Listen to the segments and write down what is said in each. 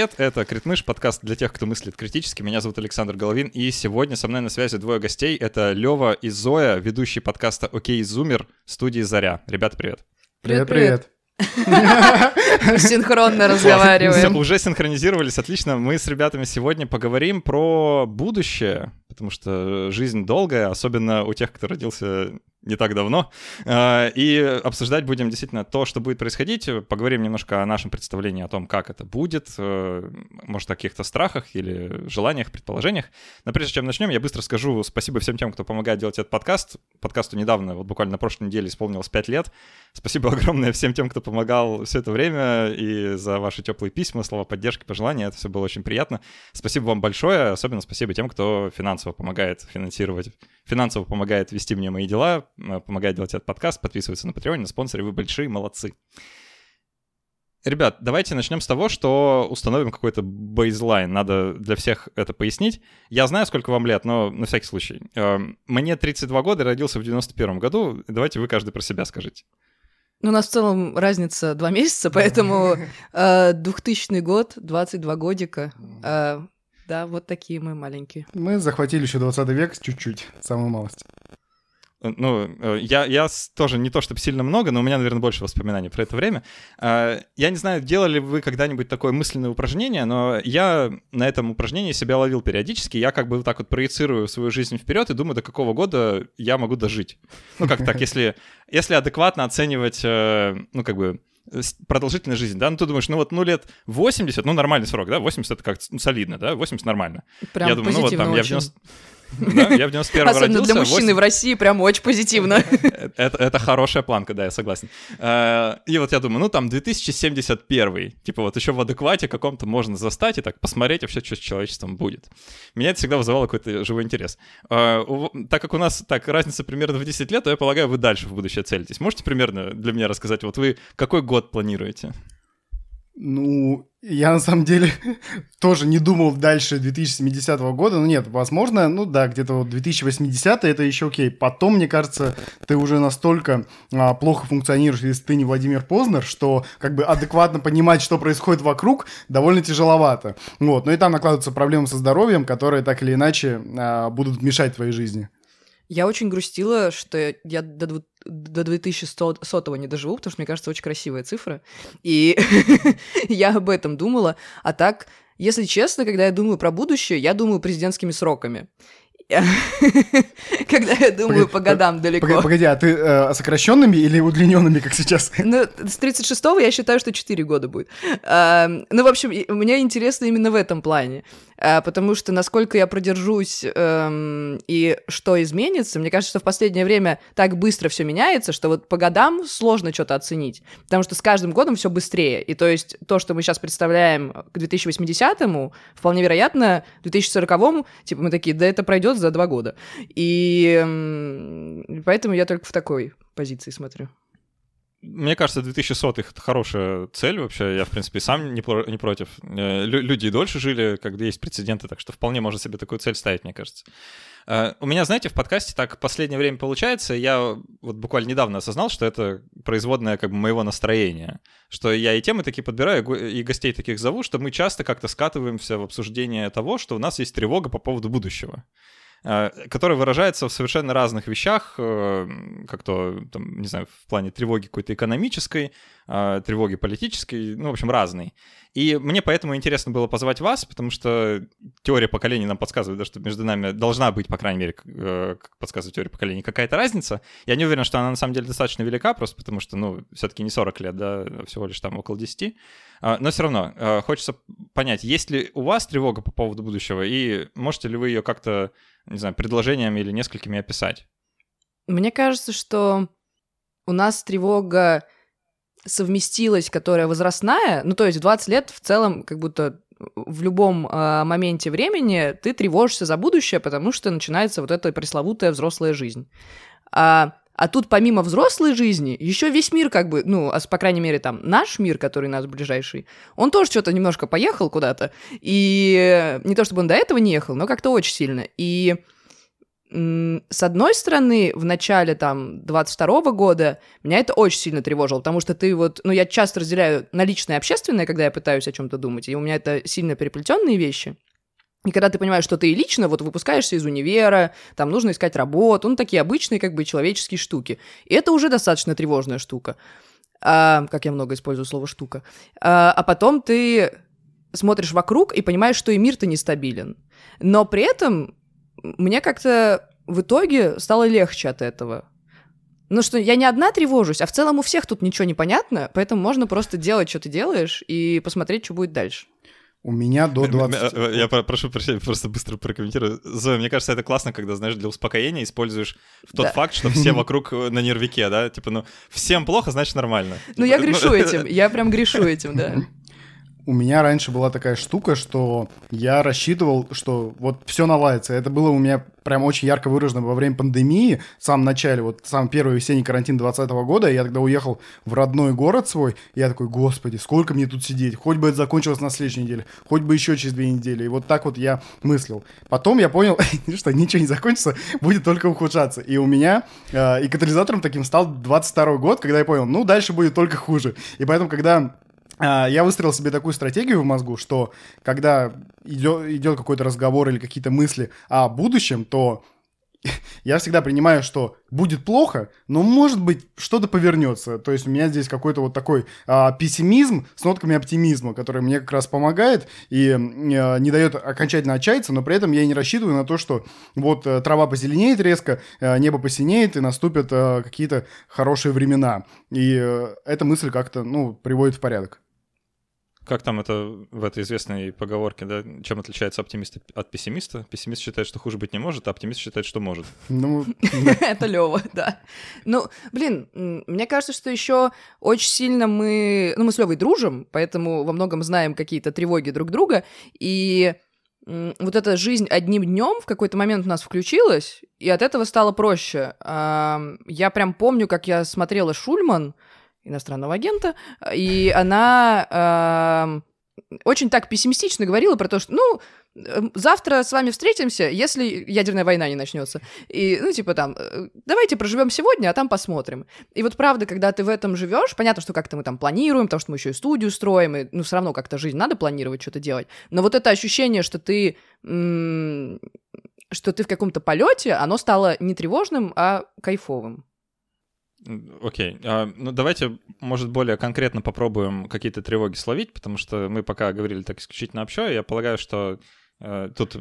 Привет, это Критмыш, подкаст для тех, кто мыслит критически. Меня зовут Александр Головин, и сегодня со мной на связи двое гостей. Это Лева и Зоя, ведущие подкаста «Окей, Зумер» студии «Заря». Ребята, привет. Привет-привет. Синхронно разговариваем. Уже синхронизировались, отлично. Мы с ребятами сегодня поговорим про будущее, потому что жизнь долгая, особенно у тех, кто родился не так давно. А, и обсуждать будем действительно то, что будет происходить. Поговорим немножко о нашем представлении о том, как это будет, э, может, о каких-то страхах или желаниях, предположениях. Но прежде чем начнем, я быстро скажу спасибо всем тем, кто помогает делать этот подкаст. Подкасту недавно, вот буквально на прошлой неделе исполнилось 5 лет. Спасибо огромное всем тем, кто помогал все это время и за ваши теплые письма, слова поддержки, пожелания. Это все было очень приятно. Спасибо вам большое. Особенно спасибо тем, кто финансово помогает финансировать, финансово помогает вести мне мои дела, помогает делать этот подкаст, подписывается на Patreon, на спонсоре, вы большие молодцы. Ребят, давайте начнем с того, что установим какой-то бейзлайн. Надо для всех это пояснить. Я знаю, сколько вам лет, но на всякий случай. Э, мне 32 года, родился в 91 году. Давайте вы каждый про себя скажите. Ну, у нас в целом разница два месяца, поэтому э, 2000 год, 22 годика. Э, да, вот такие мы маленькие. Мы захватили еще 20 век чуть-чуть, самую малость. Ну, э, я, я тоже не то чтобы сильно много, но у меня, наверное, больше воспоминаний про это время. А, я не знаю, делали вы когда-нибудь такое мысленное упражнение, но я на этом упражнении себя ловил периодически. Я как бы вот так вот проецирую свою жизнь вперед и думаю, до какого года я могу дожить. Ну, как так, если, если адекватно оценивать, э, ну, как бы, продолжительная жизнь, да, ну ты думаешь, ну вот, ну лет 80, ну нормальный срок, да, 80 это как ну, солидно, да, 80 нормально. Прям я думаю, ну вот там очень. я в 90... Да, я в 91 Особенно родился. для мужчины 8... в России прям очень позитивно. это, это хорошая планка, да, я согласен. Э, и вот я думаю, ну там 2071, типа вот еще в адеквате каком-то можно застать и так посмотреть вообще, что с человечеством будет. Меня это всегда вызывало какой-то живой интерес. Э, так как у нас так разница примерно в 10 лет, то я полагаю, вы дальше в будущее целитесь. Можете примерно для меня рассказать, вот вы какой год планируете? Ну, я на самом деле тоже не думал дальше 2070 года. Ну нет, возможно, ну да, где-то вот 2080 это еще окей. Потом, мне кажется, ты уже настолько а, плохо функционируешь, если ты не Владимир Познер, что как бы адекватно понимать, что происходит вокруг, довольно тяжеловато. Вот, ну и там накладываются проблемы со здоровьем, которые так или иначе а, будут мешать твоей жизни. Я очень грустила, что я до, до 2100 не доживу, потому что, мне кажется, очень красивая цифра. И я об этом думала. А так, если честно, когда я думаю про будущее, я думаю президентскими сроками. Когда я думаю по годам далеко. Погоди, а ты э, сокращенными или удлиненными, как сейчас? Ну, с 36-го я считаю, что 4 года будет. Ну, в общем, мне интересно именно в этом плане. А, потому что насколько я продержусь эм, и что изменится, мне кажется, что в последнее время так быстро все меняется, что вот по годам сложно что-то оценить, потому что с каждым годом все быстрее. И то есть то, что мы сейчас представляем к 2080-му, вполне вероятно, к 2040-му, типа мы такие, да это пройдет за два года. И поэтому я только в такой позиции смотрю. Мне кажется, 2100 это хорошая цель вообще. Я, в принципе, сам не, про- не против. Э, лю- люди и дольше жили, когда есть прецеденты, так что вполне можно себе такую цель ставить, мне кажется. Uh, у меня, знаете, в подкасте так последнее время получается, я вот буквально недавно осознал, что это производное как бы моего настроения, что я и темы такие подбираю, и гостей таких зову, что мы часто как-то скатываемся в обсуждение того, что у нас есть тревога по поводу будущего. Э, которая выражается в совершенно разных вещах, э, как то, там, не знаю, в плане тревоги какой-то экономической, э, тревоги политической, ну, в общем, разной. И мне поэтому интересно было позвать вас, потому что теория поколений нам подсказывает, да, что между нами должна быть, по крайней мере, как подсказывает теория поколений, какая-то разница. Я не уверен, что она на самом деле достаточно велика, просто потому что, ну, все-таки не 40 лет, да, а всего лишь там около 10. Но все равно хочется понять, есть ли у вас тревога по поводу будущего, и можете ли вы ее как-то не знаю, предложениями или несколькими описать? Мне кажется, что у нас тревога совместилась, которая возрастная, ну то есть 20 лет в целом как будто в любом э, моменте времени ты тревожишься за будущее, потому что начинается вот эта пресловутая взрослая жизнь. А, а тут помимо взрослой жизни еще весь мир как бы, ну, по крайней мере там наш мир, который нас ближайший, он тоже что-то немножко поехал куда-то, и не то чтобы он до этого не ехал, но как-то очень сильно. И с одной стороны, в начале там 22 года меня это очень сильно тревожило, потому что ты вот, ну, я часто разделяю на личное и общественное, когда я пытаюсь о чем-то думать, и у меня это сильно переплетенные вещи. И когда ты понимаешь, что ты лично вот выпускаешься из универа, там нужно искать работу, ну, такие обычные как бы человеческие штуки. И это уже достаточно тревожная штука. А, как я много использую слово «штука». А, а потом ты смотришь вокруг и понимаешь, что и мир-то нестабилен. Но при этом мне как-то в итоге стало легче от этого. Ну что, я не одна тревожусь, а в целом у всех тут ничего не понятно, поэтому можно просто делать, что ты делаешь, и посмотреть, что будет дальше. У меня до 20... Э, я прошу прощения, просто быстро прокомментирую. Зоя, мне кажется, это классно, когда, знаешь, для успокоения используешь тот да. факт, что все вокруг э, на нервике, да? Типа, ну, всем плохо, значит, нормально. Ну, я типа, грешу этим, я прям грешу этим, да. У меня раньше была такая штука, что я рассчитывал, что вот все наладится. Это было у меня прям очень ярко выражено во время пандемии, в самом начале, вот сам первый весенний карантин 2020 года, я тогда уехал в родной город свой, и я такой, господи, сколько мне тут сидеть, хоть бы это закончилось на следующей неделе, хоть бы еще через две недели, и вот так вот я мыслил. Потом я понял, что ничего не закончится, будет только ухудшаться, и у меня, э, и катализатором таким стал 22 год, когда я понял, ну, дальше будет только хуже, и поэтому, когда я выстроил себе такую стратегию в мозгу, что когда идет, идет какой-то разговор или какие-то мысли о будущем, то я всегда принимаю, что будет плохо, но может быть что-то повернется. То есть у меня здесь какой-то вот такой а, пессимизм с нотками оптимизма, который мне как раз помогает и а, не дает окончательно отчаяться, но при этом я не рассчитываю на то, что вот а, трава позеленеет резко, а, небо посинеет и наступят а, какие-то хорошие времена. И а, эта мысль как-то, ну, приводит в порядок как там это в этой известной поговорке, да, чем отличается оптимист от пессимиста? Пессимист считает, что хуже быть не может, а оптимист считает, что может. Ну, это Лева, да. Ну, блин, мне кажется, что еще очень сильно мы, ну, мы с Левой дружим, поэтому во многом знаем какие-то тревоги друг друга, и вот эта жизнь одним днем в какой-то момент у нас включилась, и от этого стало проще. Я прям помню, как я смотрела Шульман, иностранного агента, и она э, очень так пессимистично говорила про то, что, ну, эм, завтра с вами встретимся, если ядерная война не начнется. И, ну, типа там, э, давайте проживем сегодня, а там посмотрим. И вот правда, когда ты в этом живешь, понятно, что как-то мы там планируем, потому что мы еще и студию строим, и, ну, все равно как-то жизнь надо планировать, что-то делать. Но вот это ощущение, что ты что ты в каком-то полете, оно стало не тревожным, а кайфовым. Окей. Okay. А, ну, давайте, может, более конкретно попробуем какие-то тревоги словить, потому что мы пока говорили так исключительно общо. Я полагаю, что э, тут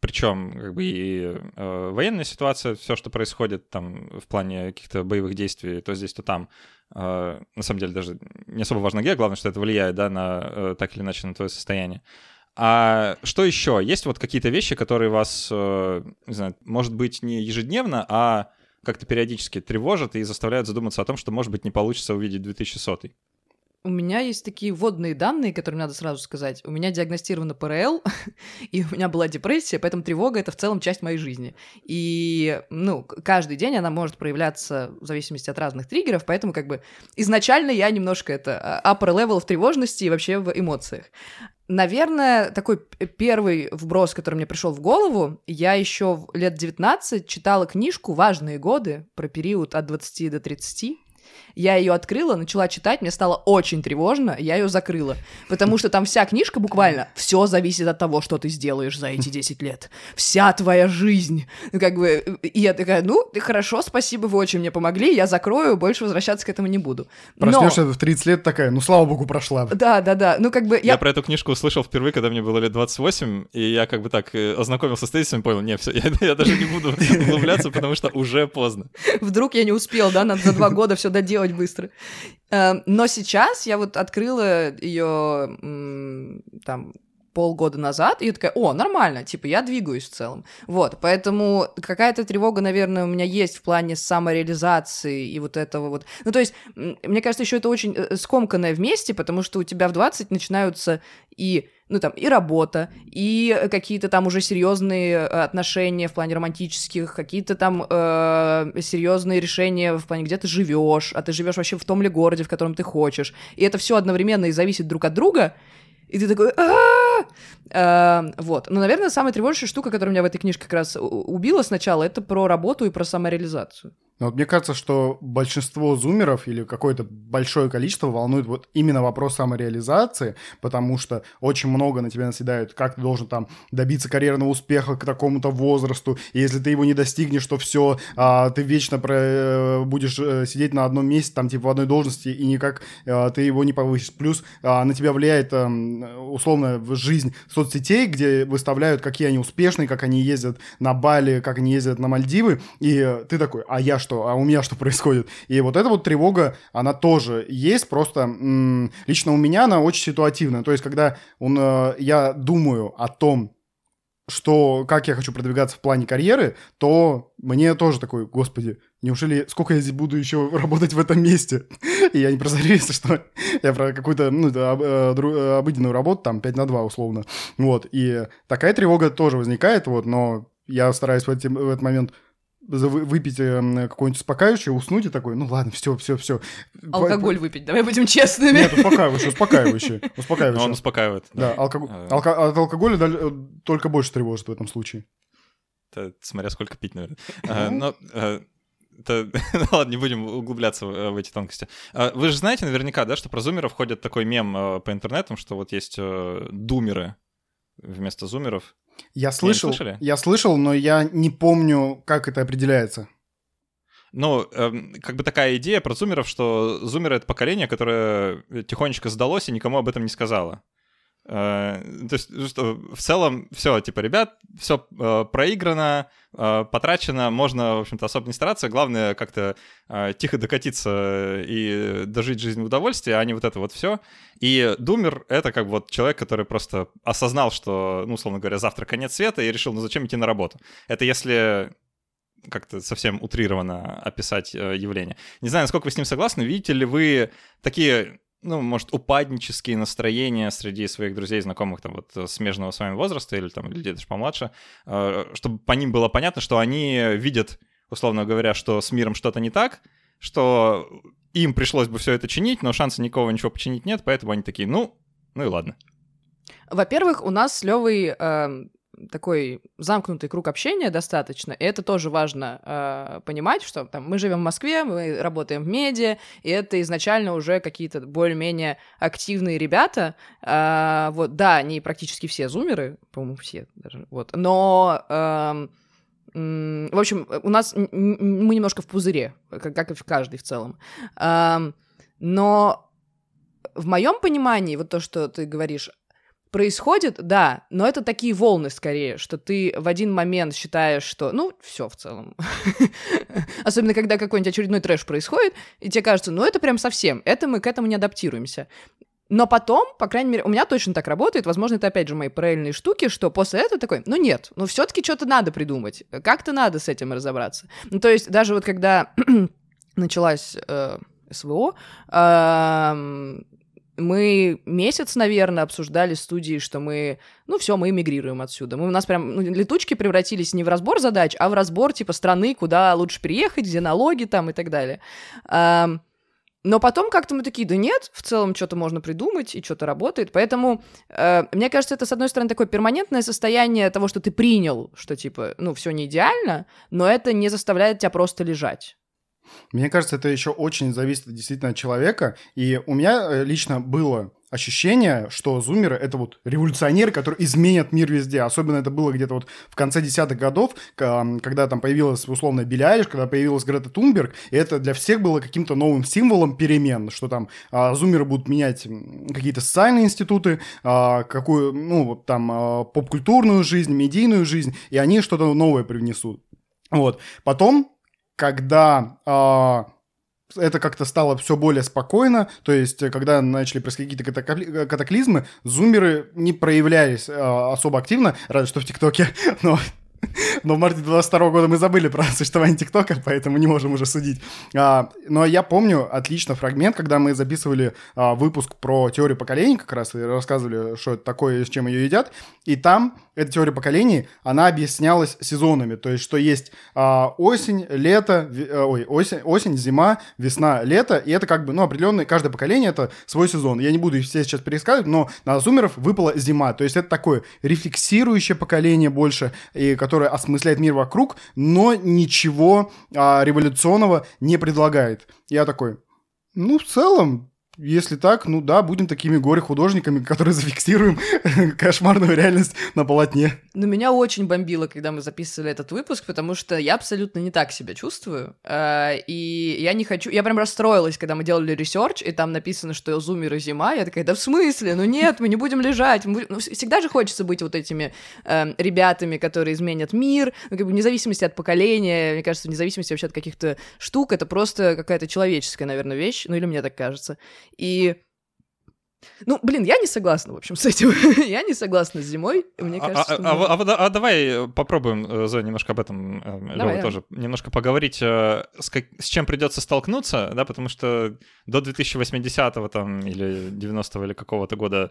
причем как бы и э, военная ситуация, все, что происходит там в плане каких-то боевых действий, то здесь, то там, э, на самом деле даже не особо важно где, главное, что это влияет, да, на э, так или иначе на твое состояние. А что еще? Есть вот какие-то вещи, которые вас, не знаю, может быть, не ежедневно, а как-то периодически тревожат и заставляют задуматься о том, что, может быть, не получится увидеть 2100. У меня есть такие вводные данные, которые надо сразу сказать. У меня диагностировано ПРЛ, и у меня была депрессия, поэтому тревога — это в целом часть моей жизни. И, ну, каждый день она может проявляться в зависимости от разных триггеров, поэтому как бы изначально я немножко это а, upper level в тревожности и вообще в эмоциях. Наверное, такой первый вброс, который мне пришел в голову, я еще лет 19 читала книжку «Важные годы» про период от 20 до 30. Я ее открыла, начала читать, мне стало очень тревожно, я ее закрыла. Потому что там вся книжка буквально все зависит от того, что ты сделаешь за эти 10 лет. Вся твоя жизнь. Ну, как бы, и я такая, ну, хорошо, спасибо, вы очень мне помогли, я закрою, больше возвращаться к этому не буду. Проснешься в 30 лет такая, ну, слава богу, прошла. Да, да, да. Ну, как бы я... Я про эту книжку услышал впервые, когда мне было лет 28, и я как бы так э, ознакомился с тезисом и понял, не, все, я, я даже не буду углубляться, потому что уже поздно. Вдруг я не успел, да, надо за два года все доделать быстро. Эм, но сейчас я вот открыла ее там полгода назад, и я такая, о, нормально, типа, я двигаюсь в целом. Вот, поэтому какая-то тревога, наверное, у меня есть в плане самореализации и вот этого вот. Ну, то есть, мне кажется, еще это очень э, скомканное вместе, потому что у тебя в 20 начинаются и ну там и работа, и какие-то там уже серьезные э, отношения в плане романтических, какие-то там э, серьезные решения в плане, где ты живешь, а ты живешь вообще в том ли городе, в котором ты хочешь. И это все одновременно и зависит друг от друга. И ты такой, Э, вот. Но, наверное, самая тревожащая штука, которая меня в этой книжке как раз убила сначала, это про работу и про самореализацию. Но вот мне кажется, что большинство зумеров или какое-то большое количество волнует вот именно вопрос самореализации, потому что очень много на тебя наседают, как ты должен там добиться карьерного успеха к такому-то возрасту, и если ты его не достигнешь, то все, а, ты вечно про, э, будешь э, сидеть на одном месте, там типа в одной должности, и никак а, ты его не повысишь. Плюс а, на тебя влияет а, условно жизнь соцсетей, где выставляют, какие они успешные, как они ездят на Бали, как они ездят на Мальдивы, и ты такой, а я что, а у меня что происходит? И вот эта вот тревога, она тоже есть, просто м- лично у меня она очень ситуативная. То есть, когда он, э, я думаю о том, что как я хочу продвигаться в плане карьеры, то мне тоже такой, господи, неужели сколько я здесь буду еще работать в этом месте? И я не про если что я про какую-то ну, э, э, обыденную работу, там 5 на 2 условно. Вот, и такая тревога тоже возникает, вот, но я стараюсь в, эти, в этот момент выпить э, какое-нибудь успокаивающее, уснуть и такой, ну ладно, все, все, все. Алкоголь выпить, давай будем честными. Нет, успокаивающее, успокаивающее. успокаивающее. Он успокаивает. Да, алкоголь, а. алко... от алкоголя э, только больше тревожит в этом случае. Это, смотря сколько пить, наверное. А, но э, это... Ну ладно, не будем углубляться в эти тонкости. А, вы же знаете наверняка, да, что про зумеров ходит такой мем по интернетам, что вот есть думеры вместо зумеров. Я слышал, я слышал, но я не помню, как это определяется. Ну, эм, как бы такая идея про зумеров, что зумеры — это поколение, которое тихонечко сдалось и никому об этом не сказала. Э, то есть, что в целом все, типа, ребят, все э, проиграно, э, потрачено, можно, в общем-то, особо не стараться. Главное как-то тихо докатиться и дожить жизнь в удовольствии, а не вот это вот все. И Думер — это как бы вот человек, который просто осознал, что, ну, условно говоря, завтра конец света, и решил, ну, зачем идти на работу. Это если как-то совсем утрированно описать явление. Не знаю, насколько вы с ним согласны. Видите ли вы такие ну, может, упаднические настроения среди своих друзей, знакомых, там, вот, э, смежного с вами возраста или, там, людей даже помладше, э, чтобы по ним было понятно, что они видят, условно говоря, что с миром что-то не так, что им пришлось бы все это чинить, но шанса никого ничего починить нет, поэтому они такие, ну, ну и ладно. Во-первых, у нас с Левой э, такой замкнутый круг общения достаточно, и это тоже важно э, понимать, что там мы живем в Москве, мы работаем в медиа, и это изначально уже какие-то более-менее активные ребята, э, вот, да, они практически все зумеры, по-моему, все даже, вот, но... Э, в общем, у нас мы немножко в пузыре, как и в каждый в целом. Но в моем понимании, вот то, что ты говоришь, происходит, да, но это такие волны скорее, что ты в один момент считаешь, что, ну, все в целом. Особенно, когда какой-нибудь очередной трэш происходит, и тебе кажется, ну, это прям совсем, это мы к этому не адаптируемся. Но потом, по крайней мере, у меня точно так работает, возможно, это опять же мои параллельные штуки, что после этого такой, ну нет, ну все-таки что-то надо придумать, как-то надо с этим разобраться. Ну, то есть даже вот когда началась э, СВО, э, мы месяц, наверное, обсуждали студии, что мы, ну все, мы эмигрируем отсюда. Мы, у нас прям ну, летучки превратились не в разбор задач, а в разбор типа страны, куда лучше приехать, где налоги там и так далее. А, но потом как-то мы такие, да нет, в целом что-то можно придумать, и что-то работает. Поэтому, э, мне кажется, это, с одной стороны, такое перманентное состояние того, что ты принял, что, типа, ну, все не идеально, но это не заставляет тебя просто лежать. Мне кажется, это еще очень зависит действительно от человека. И у меня э, лично было ощущение, что зумеры — это вот революционеры, которые изменят мир везде. Особенно это было где-то вот в конце десятых годов, когда там появилась условно Билли когда появилась Грета Тунберг, и это для всех было каким-то новым символом перемен, что там а, зумеры будут менять какие-то социальные институты, а, какую, ну, там а, поп-культурную жизнь, медийную жизнь, и они что-то новое привнесут. Вот. Потом когда э, это как-то стало все более спокойно, то есть э, когда начали происходить какие-то катаклизмы, зумеры не проявлялись э, особо активно, разве что в ТикТоке, но Но в марте 22 года мы забыли про существование ТикТока, поэтому не можем уже судить. А, но я помню отлично фрагмент, когда мы записывали а, выпуск про теорию поколений, как раз и рассказывали, что это такое и с чем ее едят. И там эта теория поколений, она объяснялась сезонами. То есть, что есть а, осень, лето, ви, а, ой, осень, осень, зима, весна, лето. И это как бы, ну, определенный, каждое поколение это свой сезон. Я не буду их все сейчас пересказывать, но на зумеров выпала зима. То есть, это такое рефлексирующее поколение больше, и которое осмысляет мир вокруг, но ничего а, революционного не предлагает. Я такой, ну, в целом, если так, ну да, будем такими горе-художниками, которые зафиксируем кошмарную реальность на полотне. Но меня очень бомбило, когда мы записывали этот выпуск, потому что я абсолютно не так себя чувствую. Э, и я не хочу... Я прям расстроилась, когда мы делали research, и там написано, что зумер и зима. Я такая, да в смысле? Ну нет, мы не будем лежать. Мы... Ну, всегда же хочется быть вот этими э, ребятами, которые изменят мир, ну, как бы вне зависимости от поколения, мне кажется, вне зависимости вообще от каких-то штук, это просто какая-то человеческая, наверное, вещь, ну или мне так кажется. И ну, блин, я не согласна, в общем, с этим. я не согласна с зимой. Мне а, кажется, а, что... а, а, а давай попробуем, э, Зоя, немножко об этом, э, давай, тоже, немножко поговорить, э, с, как, с чем придется столкнуться, да, потому что до 2080-го там или 90-го или какого-то года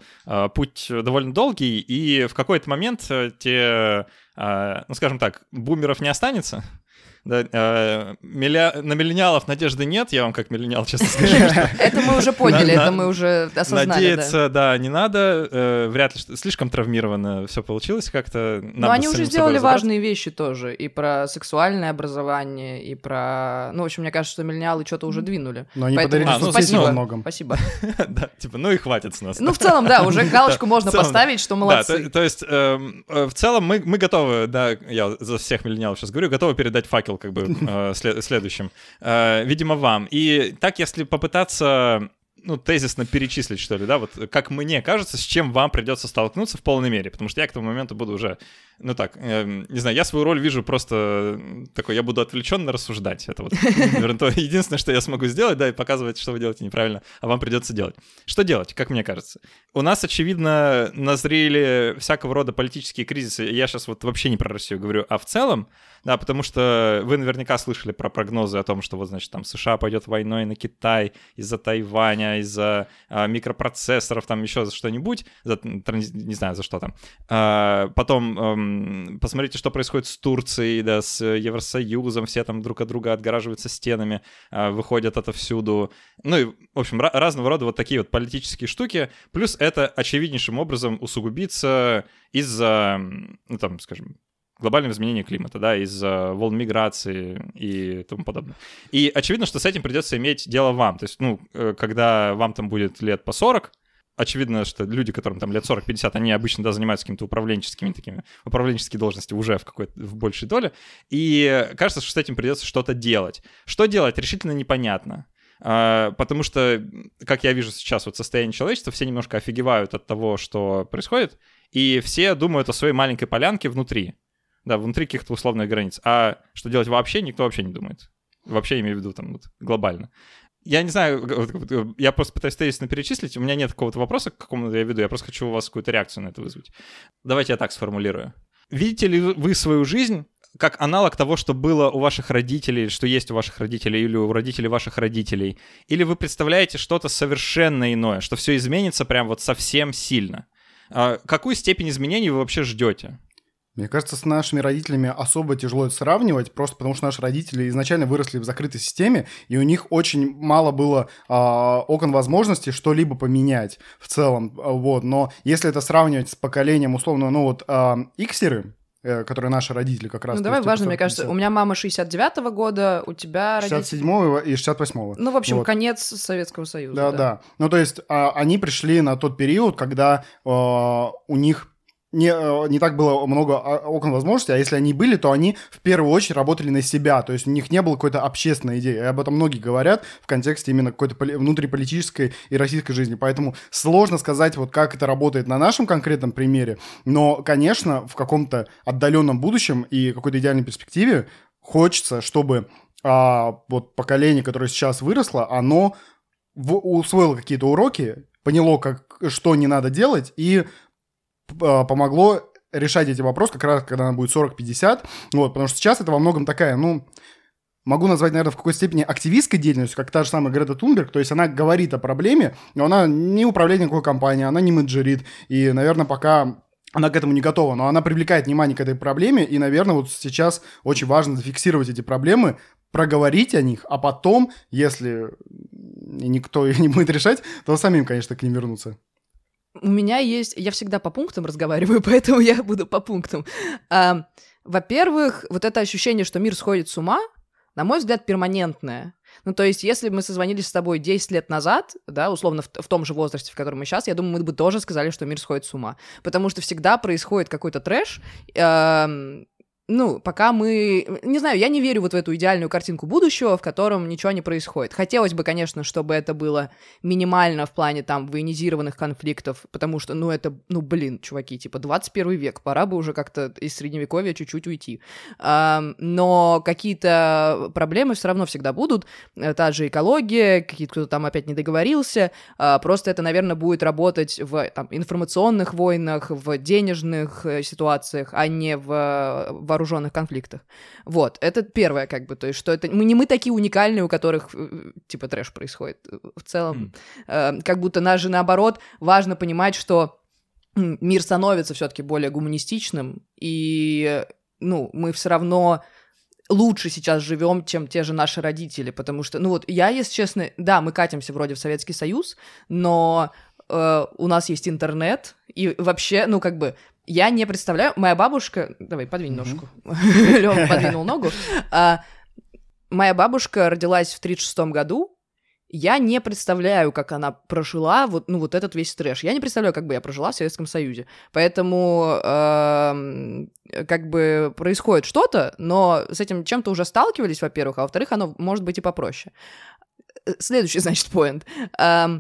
путь довольно долгий, и в какой-то момент те, ну, скажем так, бумеров не останется, да, э, милля... На миллениалов надежды нет, я вам как миллениал честно скажу. Это мы уже поняли, это мы уже осознали. Надеяться, да, не надо. Э, вряд ли слишком травмировано все получилось как-то. Но они уже сделали важные вещи тоже. И про сексуальное образование, и про... Ну, в общем, мне кажется, что миллениалы что-то уже двинули. Но они подарили а, ну, спасибо. многом. Спасибо. Да, типа, ну и хватит с нас. Ну, в целом, да, уже галочку можно поставить, что молодцы. То есть, эм, э, в целом мы готовы, да, я за всех миллениалов сейчас говорю, готовы передать факел ответил как бы э, следующим. Э, видимо, вам. И так, если попытаться ну, тезисно перечислить, что ли, да, вот как мне кажется, с чем вам придется столкнуться в полной мере, потому что я к тому моменту буду уже, ну так, э, не знаю, я свою роль вижу просто такой, я буду отвлеченно рассуждать, это вот, наверное, то единственное, что я смогу сделать, да, и показывать, что вы делаете неправильно, а вам придется делать. Что делать, как мне кажется? У нас, очевидно, назрели всякого рода политические кризисы, я сейчас вот вообще не про Россию говорю, а в целом, да, потому что вы наверняка слышали про прогнозы о том, что вот, значит, там США пойдет войной на Китай из-за Тайваня, из-за а, микропроцессоров, там еще за что-нибудь, за, не знаю, за что там. А, потом а, посмотрите, что происходит с Турцией, да, с Евросоюзом, все там друг от друга отгораживаются стенами, а, выходят отовсюду. Ну и, в общем, разного рода вот такие вот политические штуки. Плюс это очевиднейшим образом усугубится из-за, ну там, скажем, глобального изменения климата, да, из-за волн миграции и тому подобное. И очевидно, что с этим придется иметь дело вам. То есть, ну, э, когда вам там будет лет по 40, очевидно, что люди, которым там лет 40-50, они обычно, да, занимаются какими-то управленческими такими, управленческие должности уже в какой-то, в большей доле, и кажется, что с этим придется что-то делать. Что делать, решительно непонятно. А, потому что, как я вижу сейчас вот состояние человечества, все немножко офигевают от того, что происходит, и все думают о своей маленькой полянке внутри. Да, внутри каких-то условных границ. А что делать вообще, никто вообще не думает. Вообще имею в виду там вот, глобально. Я не знаю, я просто пытаюсь тезисно перечислить, у меня нет какого-то вопроса, к какому я веду, я просто хочу у вас какую-то реакцию на это вызвать. Давайте я так сформулирую. Видите ли вы свою жизнь как аналог того, что было у ваших родителей, что есть у ваших родителей или у родителей ваших родителей? Или вы представляете что-то совершенно иное, что все изменится прям вот совсем сильно? А какую степень изменений вы вообще ждете? Мне кажется, с нашими родителями особо тяжело это сравнивать, просто потому что наши родители изначально выросли в закрытой системе, и у них очень мало было э, окон возможностей что-либо поменять в целом. Вот. Но если это сравнивать с поколением, условно, ну вот э, иксеры, которые наши родители как раз. Ну, давай важно, мне кажется, у меня мама 69-го года, у тебя 67-го и 68-го. Ну, в общем, вот. конец Советского Союза. Да, да. да. Ну, то есть а, они пришли на тот период, когда а, у них не, э, не так было много окон возможностей, а если они были, то они в первую очередь работали на себя, то есть у них не было какой-то общественной идеи, и об этом многие говорят в контексте именно какой-то внутриполитической и российской жизни, поэтому сложно сказать, вот как это работает на нашем конкретном примере, но, конечно, в каком-то отдаленном будущем и какой-то идеальной перспективе хочется, чтобы а, вот поколение, которое сейчас выросло, оно в, усвоило какие-то уроки, поняло, как, что не надо делать, и а, помогло решать эти вопросы как раз, когда она будет 40-50, вот, потому что сейчас это во многом такая, ну, могу назвать, наверное, в какой-то степени активистской деятельностью, как та же самая Грета Тунберг, то есть она говорит о проблеме, но она не управляет никакой компанией, она не менеджерит, и, наверное, пока она к этому не готова, но она привлекает внимание к этой проблеме, и, наверное, вот сейчас очень важно зафиксировать эти проблемы, проговорить о них, а потом, если никто их не будет решать, то самим, конечно, к ним вернуться. У меня есть... Я всегда по пунктам разговариваю, поэтому я буду по пунктам. А, во-первых, вот это ощущение, что мир сходит с ума, на мой взгляд, перманентное. Ну, то есть, если бы мы созвонились с тобой 10 лет назад, да, условно, в, в том же возрасте, в котором мы сейчас, я думаю, мы бы тоже сказали, что мир сходит с ума. Потому что всегда происходит какой-то трэш, э, ну, пока мы... Не знаю, я не верю вот в эту идеальную картинку будущего, в котором ничего не происходит. Хотелось бы, конечно, чтобы это было минимально в плане там военизированных конфликтов, потому что, ну, это, ну, блин, чуваки, типа 21 век, пора бы уже как-то из средневековья чуть-чуть уйти. Но какие-то проблемы все равно всегда будут. Э, та же экология, какие-то кто-то там опять не договорился. А, просто это, наверное, будет работать в там, информационных войнах, в денежных э, ситуациях, а не в вооруженных конфликтах. Вот, это первое, как бы, то есть, что это мы не мы такие уникальные, у которых э, типа трэш происходит. В целом, mm. э, как будто нас же наоборот важно понимать, что мир становится все-таки более гуманистичным, и ну, мы все равно лучше сейчас живем, чем те же наши родители, потому что, ну вот, я, если честно, да, мы катимся вроде в Советский Союз, но э, у нас есть интернет, и вообще, ну, как бы, я не представляю, моя бабушка... Давай, подвинь ножку. Лёва подвинул ногу. А, моя бабушка родилась в 36 году, я не представляю, как она прожила вот, ну, вот этот весь трэш. Я не представляю, как бы я прожила в Советском Союзе. Поэтому э, как бы происходит что-то, но с этим чем-то уже сталкивались, во-первых, а во-вторых, оно может быть и попроще. Э, следующий, значит, поинт. Э,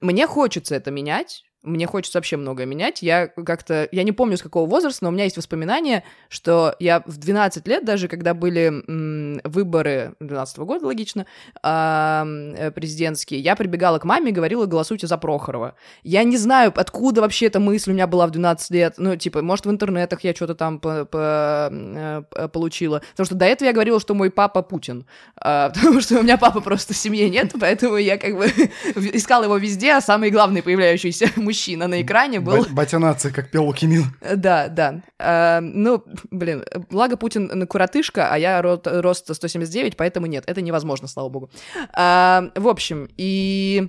мне хочется это менять, мне хочется вообще многое менять. Я как-то, я не помню с какого возраста, но у меня есть воспоминания, что я в 12 лет, даже когда были м, выборы 12 -го года, логично, э, президентские, я прибегала к маме и говорила, голосуйте за Прохорова. Я не знаю, откуда вообще эта мысль у меня была в 12 лет. Ну, типа, может, в интернетах я что-то там э, получила. Потому что до этого я говорила, что мой папа Путин. Э, потому что у меня папа просто в семье нет, поэтому я как бы искала его везде, а самый главный появляющийся на экране был... Батя нации, как пел Лукимил. Да, да. А, ну, блин, благо Путин коротышка, а я ро- рост 179, поэтому нет, это невозможно, слава богу. А, в общем, и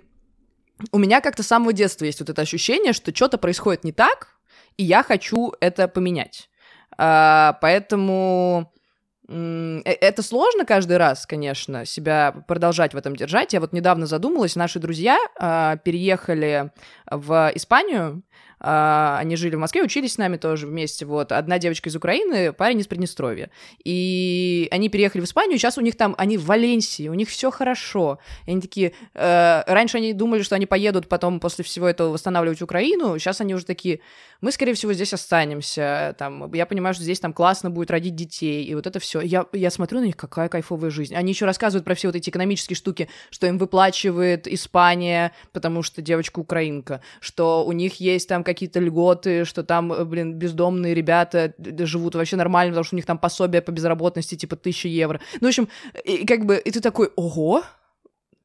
у меня как-то с самого детства есть вот это ощущение, что что-то происходит не так, и я хочу это поменять. А, поэтому Э, это сложно каждый раз, конечно, себя продолжать в этом держать. Я вот недавно задумалась, наши друзья э, переехали в Испанию, а, они жили в Москве, учились с нами тоже вместе, вот, одна девочка из Украины, парень из Приднестровья, и они переехали в Испанию, сейчас у них там, они в Валенсии, у них все хорошо, и они такие, э, раньше они думали, что они поедут потом после всего этого восстанавливать Украину, сейчас они уже такие, мы, скорее всего, здесь останемся, там, я понимаю, что здесь там классно будет родить детей, и вот это все, я, я смотрю на них, какая кайфовая жизнь, они еще рассказывают про все вот эти экономические штуки, что им выплачивает Испания, потому что девочка украинка, что у них есть там какие-то льготы, что там, э, блин, бездомные ребята живут вообще нормально, потому что у них там пособие по безработности типа 1000 евро. Ну, в общем, и, как бы, и ты такой, ого,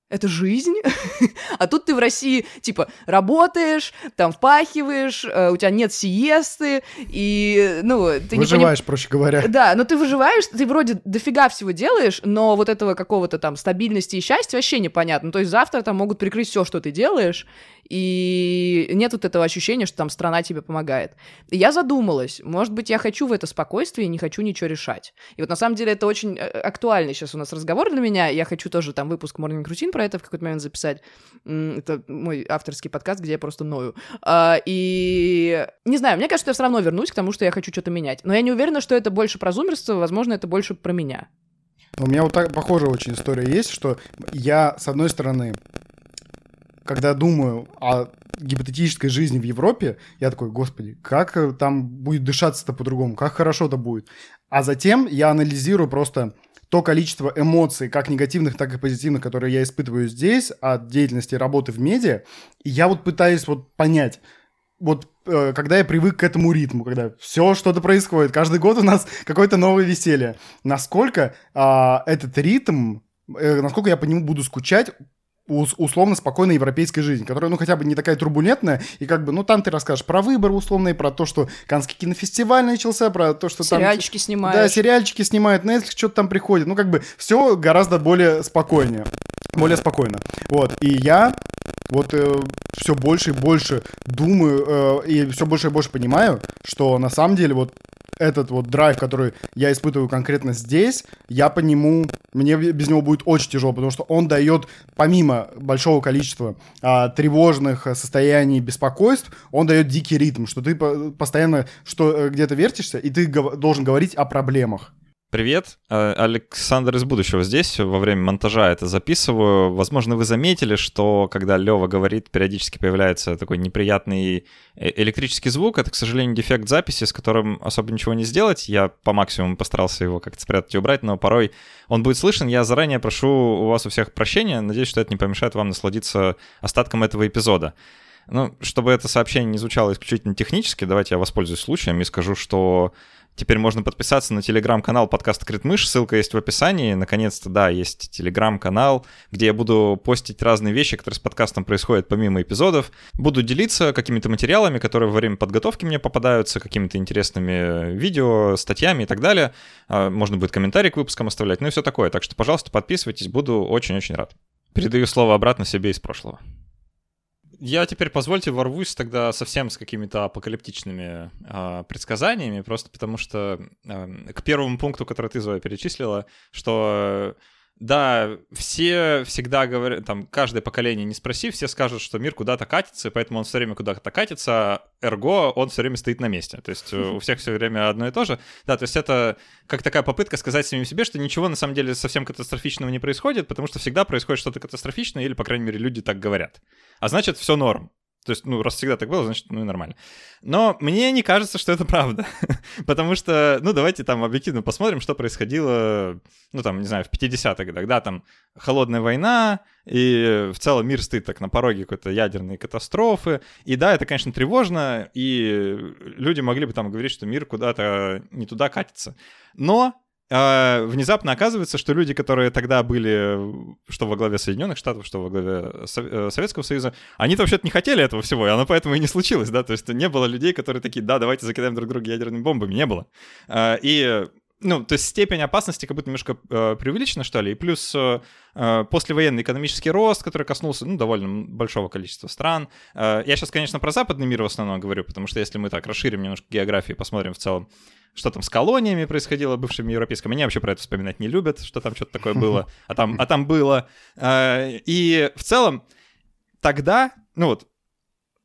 это жизнь. а тут ты в России, типа, работаешь, там впахиваешь, э, у тебя нет сиесты, и, ну, ты Выживаешь, не поним... проще говоря. Да, но ты выживаешь, ты вроде дофига всего делаешь, но вот этого какого-то там стабильности и счастья вообще непонятно. То есть завтра там могут прикрыть все, что ты делаешь, и нет вот этого ощущения, что там страна тебе помогает. И я задумалась, может быть, я хочу в это спокойствие и не хочу ничего решать. И вот на самом деле это очень э, актуальный сейчас у нас разговор для меня. Я хочу тоже там выпуск Morning Routine про это в какой-то момент записать. Это мой авторский подкаст, где я просто ною. А, и не знаю, мне кажется, я все равно вернусь к тому, что я хочу что-то менять. Но я не уверена, что это больше про зумерство, возможно, это больше про меня. У меня вот так похожая очень история есть, что я, с одной стороны, когда думаю о гипотетической жизни в Европе, я такой, господи, как э, там будет дышаться-то по-другому, как хорошо-то будет. А затем я анализирую просто то количество эмоций, как негативных, так и позитивных, которые я испытываю здесь от деятельности работы в медиа, и я вот пытаюсь вот понять, вот э, когда я привык к этому ритму, когда все что-то происходит, каждый год у нас какое-то новое веселье, насколько э, этот ритм, э, насколько я по нему буду скучать условно спокойной европейской жизни, которая, ну, хотя бы не такая турбулентная, и как бы, ну, там ты расскажешь про выборы условные, про то, что Канский кинофестиваль начался, про то, что сериальчики там... Сериальчики снимают. Да, сериальчики снимают, Netflix что-то там приходит, ну, как бы, все гораздо более спокойнее, более спокойно. Вот, и я вот э, все больше и больше думаю э, и все больше и больше понимаю, что на самом деле вот этот вот драйв, который я испытываю конкретно здесь, я по нему, мне без него будет очень тяжело, потому что он дает, помимо большого количества а, тревожных состояний, беспокойств, он дает дикий ритм, что ты постоянно что, э, где-то вертишься, и ты гов- должен говорить о проблемах. Привет, э, Александр из будущего здесь. Во время монтажа это записываю. Возможно, вы заметили, что когда Лева говорит, периодически появляется такой неприятный э, электрический звук. Это, к сожалению, дефект записи, с которым особо ничего не сделать. Я по максимуму постарался его как-то спрятать и убрать, но порой он будет слышен. Я заранее прошу у вас у всех прощения. Надеюсь, что это не помешает вам насладиться остатком этого эпизода. Ну, чтобы это сообщение не звучало исключительно технически, давайте я воспользуюсь случаем и скажу, что Теперь можно подписаться на телеграм-канал подкаста Критмыш, ссылка есть в описании. Наконец-то, да, есть телеграм-канал, где я буду постить разные вещи, которые с подкастом происходят помимо эпизодов. Буду делиться какими-то материалами, которые во время подготовки мне попадаются, какими-то интересными видео, статьями и так далее. А, можно будет комментарий к выпускам оставлять, ну и все такое. Так что, пожалуйста, подписывайтесь, буду очень-очень рад. Передаю слово обратно себе из прошлого я теперь, позвольте, ворвусь тогда совсем с какими-то апокалиптичными э, предсказаниями, просто потому что э, к первому пункту, который ты, Зоя, перечислила, что да, все всегда говорят, там, каждое поколение не спроси, все скажут, что мир куда-то катится, поэтому он все время куда-то катится, эрго он все время стоит на месте. То есть э, у всех все время одно и то же. Да, то есть это как такая попытка сказать самим себе, что ничего на самом деле совсем катастрофичного не происходит, потому что всегда происходит что-то катастрофичное, или, по крайней мере, люди так говорят. А значит, все норм. То есть, ну, раз всегда так было, значит, ну и нормально. Но мне не кажется, что это правда. Потому что, ну, давайте там объективно посмотрим, что происходило, ну, там, не знаю, в 50-х годах. Да, там холодная война, и в целом мир стоит так на пороге какой-то ядерной катастрофы. И да, это, конечно, тревожно, и люди могли бы там говорить, что мир куда-то не туда катится. Но внезапно оказывается, что люди, которые тогда были, что во главе Соединенных Штатов, что во главе э, Советского Союза, они-то вообще-то не хотели этого всего, и оно поэтому и не случилось, да, то есть не было людей, которые такие, да, давайте закидаем друг друга ядерными бомбами, не было. А, и ну, то есть степень опасности как будто немножко э, преувеличена, что ли, и плюс э, э, послевоенный экономический рост, который коснулся, ну, довольно большого количества стран. Я сейчас, конечно, про западный мир в основном говорю, потому что если мы так расширим немножко географию и посмотрим в целом, что там с колониями происходило бывшими европейскими. Они вообще про это вспоминать не любят, что там что-то такое было, а там, а там было. Э, и в целом тогда, ну вот,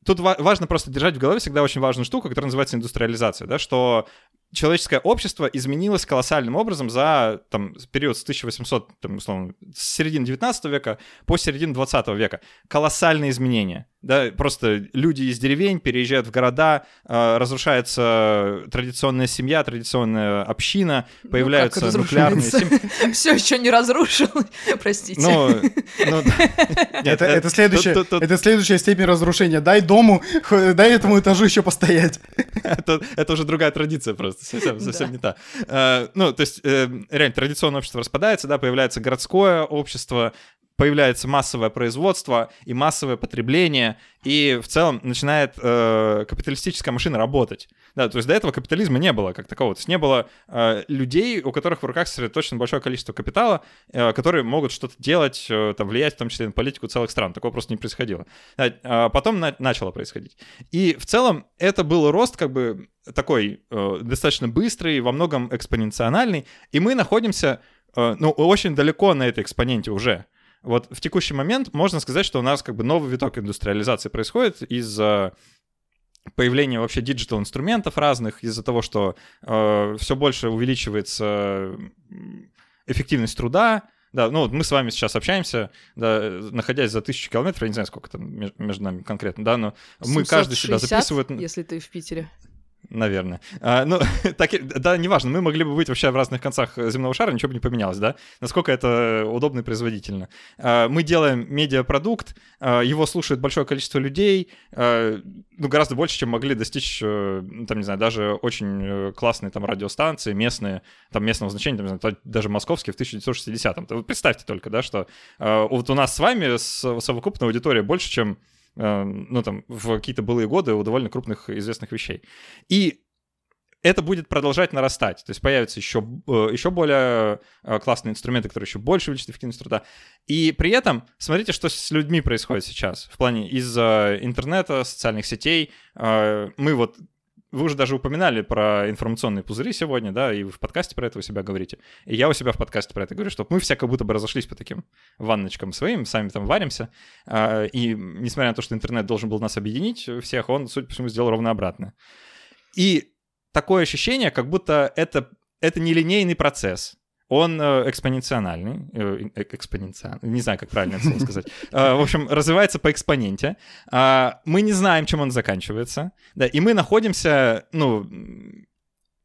тут важно просто держать в голове всегда очень важную штуку, которая называется индустриализация, да, что человеческое общество изменилось колоссальным образом за там, период с 1800, там, условно, с середины 19 века по середину 20 века. Колоссальные изменения. Да, просто люди из деревень переезжают в города, э, разрушается традиционная семья, традиционная община, ну, появляются ну, нуклеарные семьи. Все еще не разрушил, простите. Ну, ну это, это, следующая, это следующая степень разрушения. Дай дому, дай этому этажу еще постоять. это, это уже другая традиция просто, совсем, совсем не та. Э, ну, то есть, э, реально, традиционное общество распадается, да, появляется городское общество, появляется массовое производство и массовое потребление, и в целом начинает э, капиталистическая машина работать. Да, то есть до этого капитализма не было как такового. То есть не было э, людей, у которых в руках сосредоточено большое количество капитала, э, которые могут что-то делать, э, там, влиять в том числе на политику целых стран. Такого просто не происходило. Да, э, потом на- начало происходить. И в целом это был рост как бы такой э, достаточно быстрый, во многом экспоненциональный, и мы находимся э, ну, очень далеко на этой экспоненте уже. Вот в текущий момент можно сказать, что у нас как бы новый виток индустриализации происходит из-за появления вообще digital инструментов разных, из-за того, что э, все больше увеличивается эффективность труда, да, ну вот мы с вами сейчас общаемся, да, находясь за тысячу километров, я не знаю, сколько там между нами конкретно, да, но 760, мы каждый сюда записывает... если ты в Питере. Наверное. А, ну, так, да, неважно, мы могли бы быть вообще в разных концах земного шара, ничего бы не поменялось, да? Насколько это удобно и производительно. А, мы делаем медиапродукт, а, его слушает большое количество людей, а, ну, гораздо больше, чем могли достичь, э, там, не знаю, даже очень э, классные там радиостанции местные, там местного значения, там, знаю, даже московские в 1960-м. Вы представьте только, да, что а, вот у нас с вами совокупная аудитория больше, чем ну, там, в какие-то былые годы у довольно крупных известных вещей. И это будет продолжать нарастать. То есть появятся еще, э, еще более э, классные инструменты, которые еще больше увеличат эффективность труда. И при этом смотрите, что с людьми происходит сейчас. В плане из-за интернета, социальных сетей. Э, мы вот вы уже даже упоминали про информационные пузыри сегодня, да, и вы в подкасте про это у себя говорите. И я у себя в подкасте про это говорю, чтобы мы все как будто бы разошлись по таким ванночкам своим, сами там варимся. А, и несмотря на то, что интернет должен был нас объединить всех, он, судя по всему, сделал ровно обратно. И такое ощущение, как будто это, это нелинейный процесс он э, экспоненциальный, э, э, экспоненциальный, не знаю, как правильно это сказать. В общем, развивается по экспоненте. А, мы не знаем, чем он заканчивается. Да, и мы находимся, ну,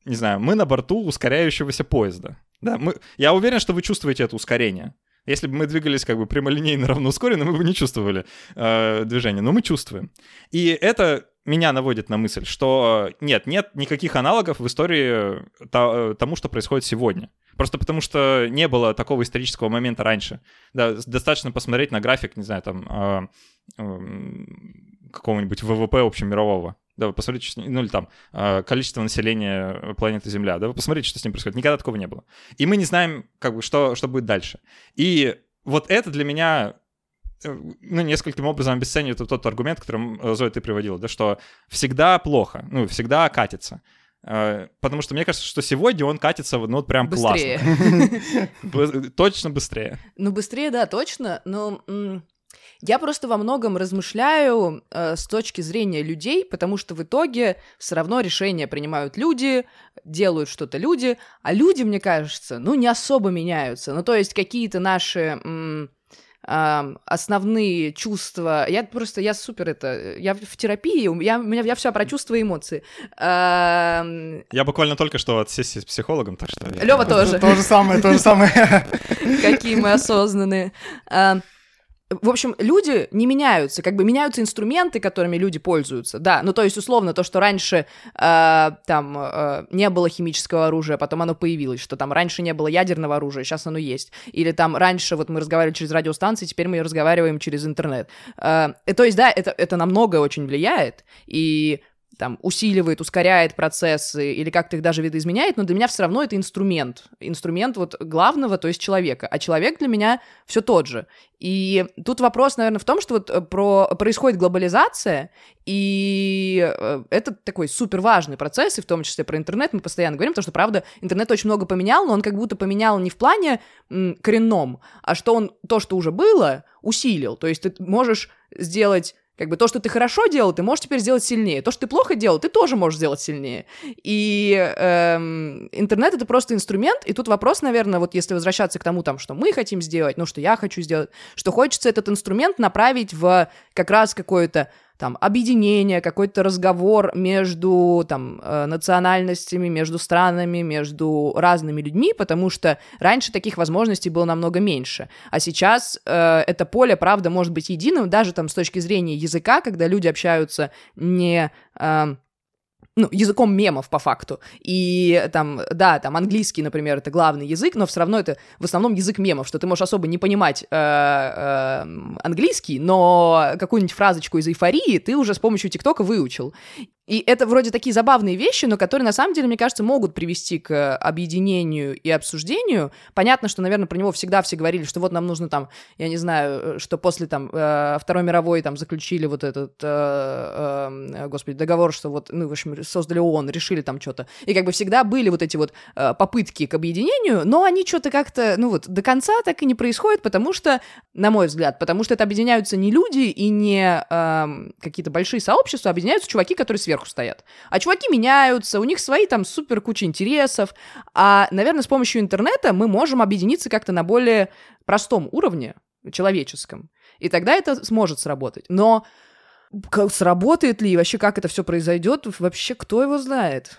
не знаю, мы на борту ускоряющегося поезда. Да, мы, я уверен, что вы чувствуете это ускорение. Если бы мы двигались как бы прямолинейно равноускоренно, мы бы не чувствовали э, движения, но мы чувствуем. И это меня наводит на мысль, что нет, нет никаких аналогов в истории тому, что происходит сегодня. Просто потому что не было такого исторического момента раньше. Да, достаточно посмотреть на график, не знаю, там э, э, какого-нибудь ВВП общемирового. Да, вы посмотрите, ну или там э, количество населения планеты Земля. Да, вы посмотрите, что с ним происходит. Никогда такого не было. И мы не знаем, как бы, что, что будет дальше. И вот это для меня Э, ну, нескольким образом обесценивает тот аргумент, который э, Зоя ты приводила, да, что всегда плохо, ну, всегда катится. Э, потому что мне кажется, что сегодня он катится, ну, вот прям быстрее. классно. Точно быстрее. Ну, быстрее, да, точно, но... Я просто во многом размышляю э, с точки зрения людей, потому что в итоге все равно решения принимают люди, делают что-то люди, а люди, мне кажется, ну не особо меняются. Ну то есть какие-то наши м- основные чувства. Я просто, я супер это, я в терапии, я, у меня, я все про чувства и эмоции. Я буквально только что от сессии с психологом, так что... Лева тоже. То же самое, то же самое. Какие мы осознанные. В общем, люди не меняются, как бы меняются инструменты, которыми люди пользуются, да, ну то есть условно то, что раньше э, там э, не было химического оружия, потом оно появилось, что там раньше не было ядерного оружия, сейчас оно есть, или там раньше вот мы разговаривали через радиостанции, теперь мы разговариваем через интернет, э, то есть да, это это на многое очень влияет, и там усиливает, ускоряет процессы или как-то их даже видоизменяет, но для меня все равно это инструмент. Инструмент вот главного, то есть человека. А человек для меня все тот же. И тут вопрос, наверное, в том, что вот э, про, происходит глобализация, и э, это такой супер важный процесс, и в том числе про интернет мы постоянно говорим, потому что, правда, интернет очень много поменял, но он как будто поменял не в плане м, коренном, а что он то, что уже было, усилил. То есть ты можешь сделать как бы то, что ты хорошо делал, ты можешь теперь сделать сильнее. То, что ты плохо делал, ты тоже можешь сделать сильнее. И эм, интернет это просто инструмент. И тут вопрос, наверное, вот если возвращаться к тому, там, что мы хотим сделать, ну, что я хочу сделать, что хочется этот инструмент направить в как раз какое-то там объединение, какой-то разговор между там э, национальностями, между странами, между разными людьми, потому что раньше таких возможностей было намного меньше, а сейчас э, это поле, правда, может быть единым даже там с точки зрения языка, когда люди общаются не э, ну, языком мемов по факту. И там, да, там английский, например, это главный язык, но все равно это в основном язык мемов, что ты можешь особо не понимать э, э, английский, но какую-нибудь фразочку из эйфории ты уже с помощью ТикТока выучил. И это вроде такие забавные вещи, но которые на самом деле, мне кажется, могут привести к объединению и обсуждению. Понятно, что, наверное, про него всегда все говорили, что вот нам нужно там, я не знаю, что после там э, Второй мировой там заключили вот этот, э, э, господи, договор, что вот, ну, в общем, создали ООН, решили там что-то. И как бы всегда были вот эти вот попытки к объединению, но они что-то как-то, ну вот, до конца так и не происходит, потому что, на мой взгляд, потому что это объединяются не люди и не какие-то большие сообщества, а объединяются чуваки, которые сверху сверху стоят. А чуваки меняются, у них свои там супер куча интересов. А, наверное, с помощью интернета мы можем объединиться как-то на более простом уровне, человеческом. И тогда это сможет сработать. Но Как, сработает ли, и вообще как это все произойдет, вообще кто его знает?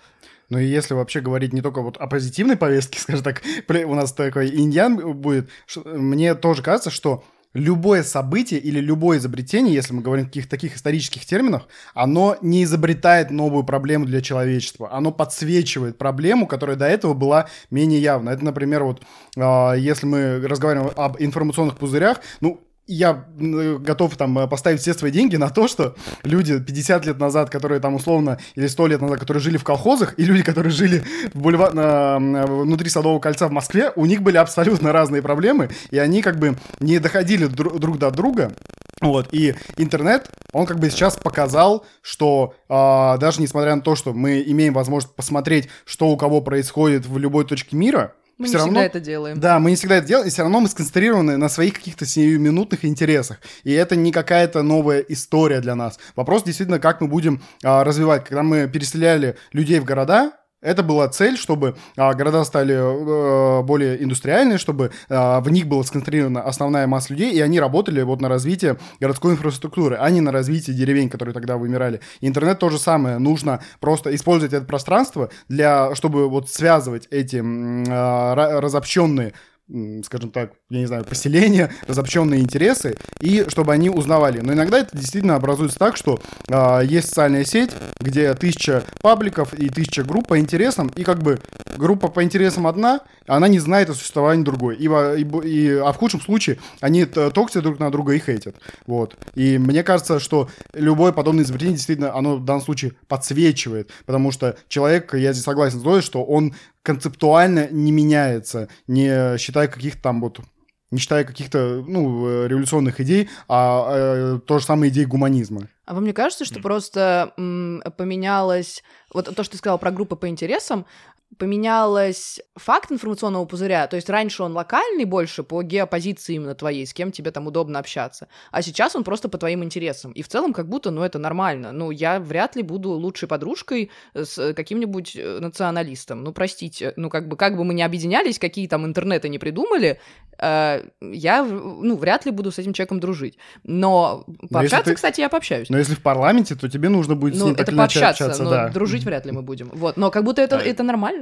Ну и если вообще говорить не только вот о позитивной повестке, скажем так, у нас такой иньян будет, мне тоже кажется, что любое событие или любое изобретение, если мы говорим в каких-то таких исторических терминах, оно не изобретает новую проблему для человечества. Оно подсвечивает проблему, которая до этого была менее явна. Это, например, вот э, если мы разговариваем об информационных пузырях, ну, я готов там э, поставить все свои деньги на то, что люди 50 лет назад, которые там условно, или 100 лет назад, которые жили в колхозах, и люди, которые жили в бульвар, на, внутри Садового кольца в Москве, у них были абсолютно разные проблемы, и они как бы не доходили друг до друга. Вот, и интернет, он как бы сейчас показал, что э, даже несмотря на то, что мы имеем возможность посмотреть, что у кого происходит в любой точке мира, мы все не равно, всегда это делаем. Да, мы не всегда это делаем, и все равно мы сконцентрированы на своих каких-то сиюминутных интересах. И это не какая-то новая история для нас. Вопрос действительно, как мы будем а, развивать. Когда мы переселяли людей в города, это была цель, чтобы а, города стали а, более индустриальные, чтобы а, в них была сконцентрирована основная масса людей, и они работали вот на развитие городской инфраструктуры, а не на развитие деревень, которые тогда вымирали. интернет то же самое. Нужно просто использовать это пространство для, чтобы вот связывать эти а, разобщенные скажем так, я не знаю, поселения, разобщенные интересы, и чтобы они узнавали. Но иногда это действительно образуется так, что э, есть социальная сеть, где тысяча пабликов и тысяча групп по интересам, и как бы группа по интересам одна, она не знает о существовании другой. И, и, и, а в худшем случае они токсят друг на друга и хейтят. Вот. И мне кажется, что любое подобное изобретение действительно, оно в данном случае подсвечивает, потому что человек, я здесь согласен с Зоей, что он концептуально не меняется, не считая каких-то там вот не считая каких-то, ну, революционных идей, а, а то же самое идеи гуманизма. А вам не кажется, что просто м, поменялось... Вот то, что ты сказал про группы по интересам, поменялась факт информационного пузыря, то есть раньше он локальный больше по геопозиции именно твоей, с кем тебе там удобно общаться, а сейчас он просто по твоим интересам. И в целом как будто, ну, это нормально. Ну, я вряд ли буду лучшей подружкой с каким-нибудь э, националистом. Ну, простите, ну, как бы, как бы мы не объединялись, какие там интернеты не придумали, э, я, ну, вряд ли буду с этим человеком дружить. Но пообщаться, ты... кстати, я пообщаюсь. Но если в парламенте, то тебе нужно будет ну, с ним это так пообщаться, общаться, но да. дружить вряд ли мы будем. Вот, но как будто это, это нормально.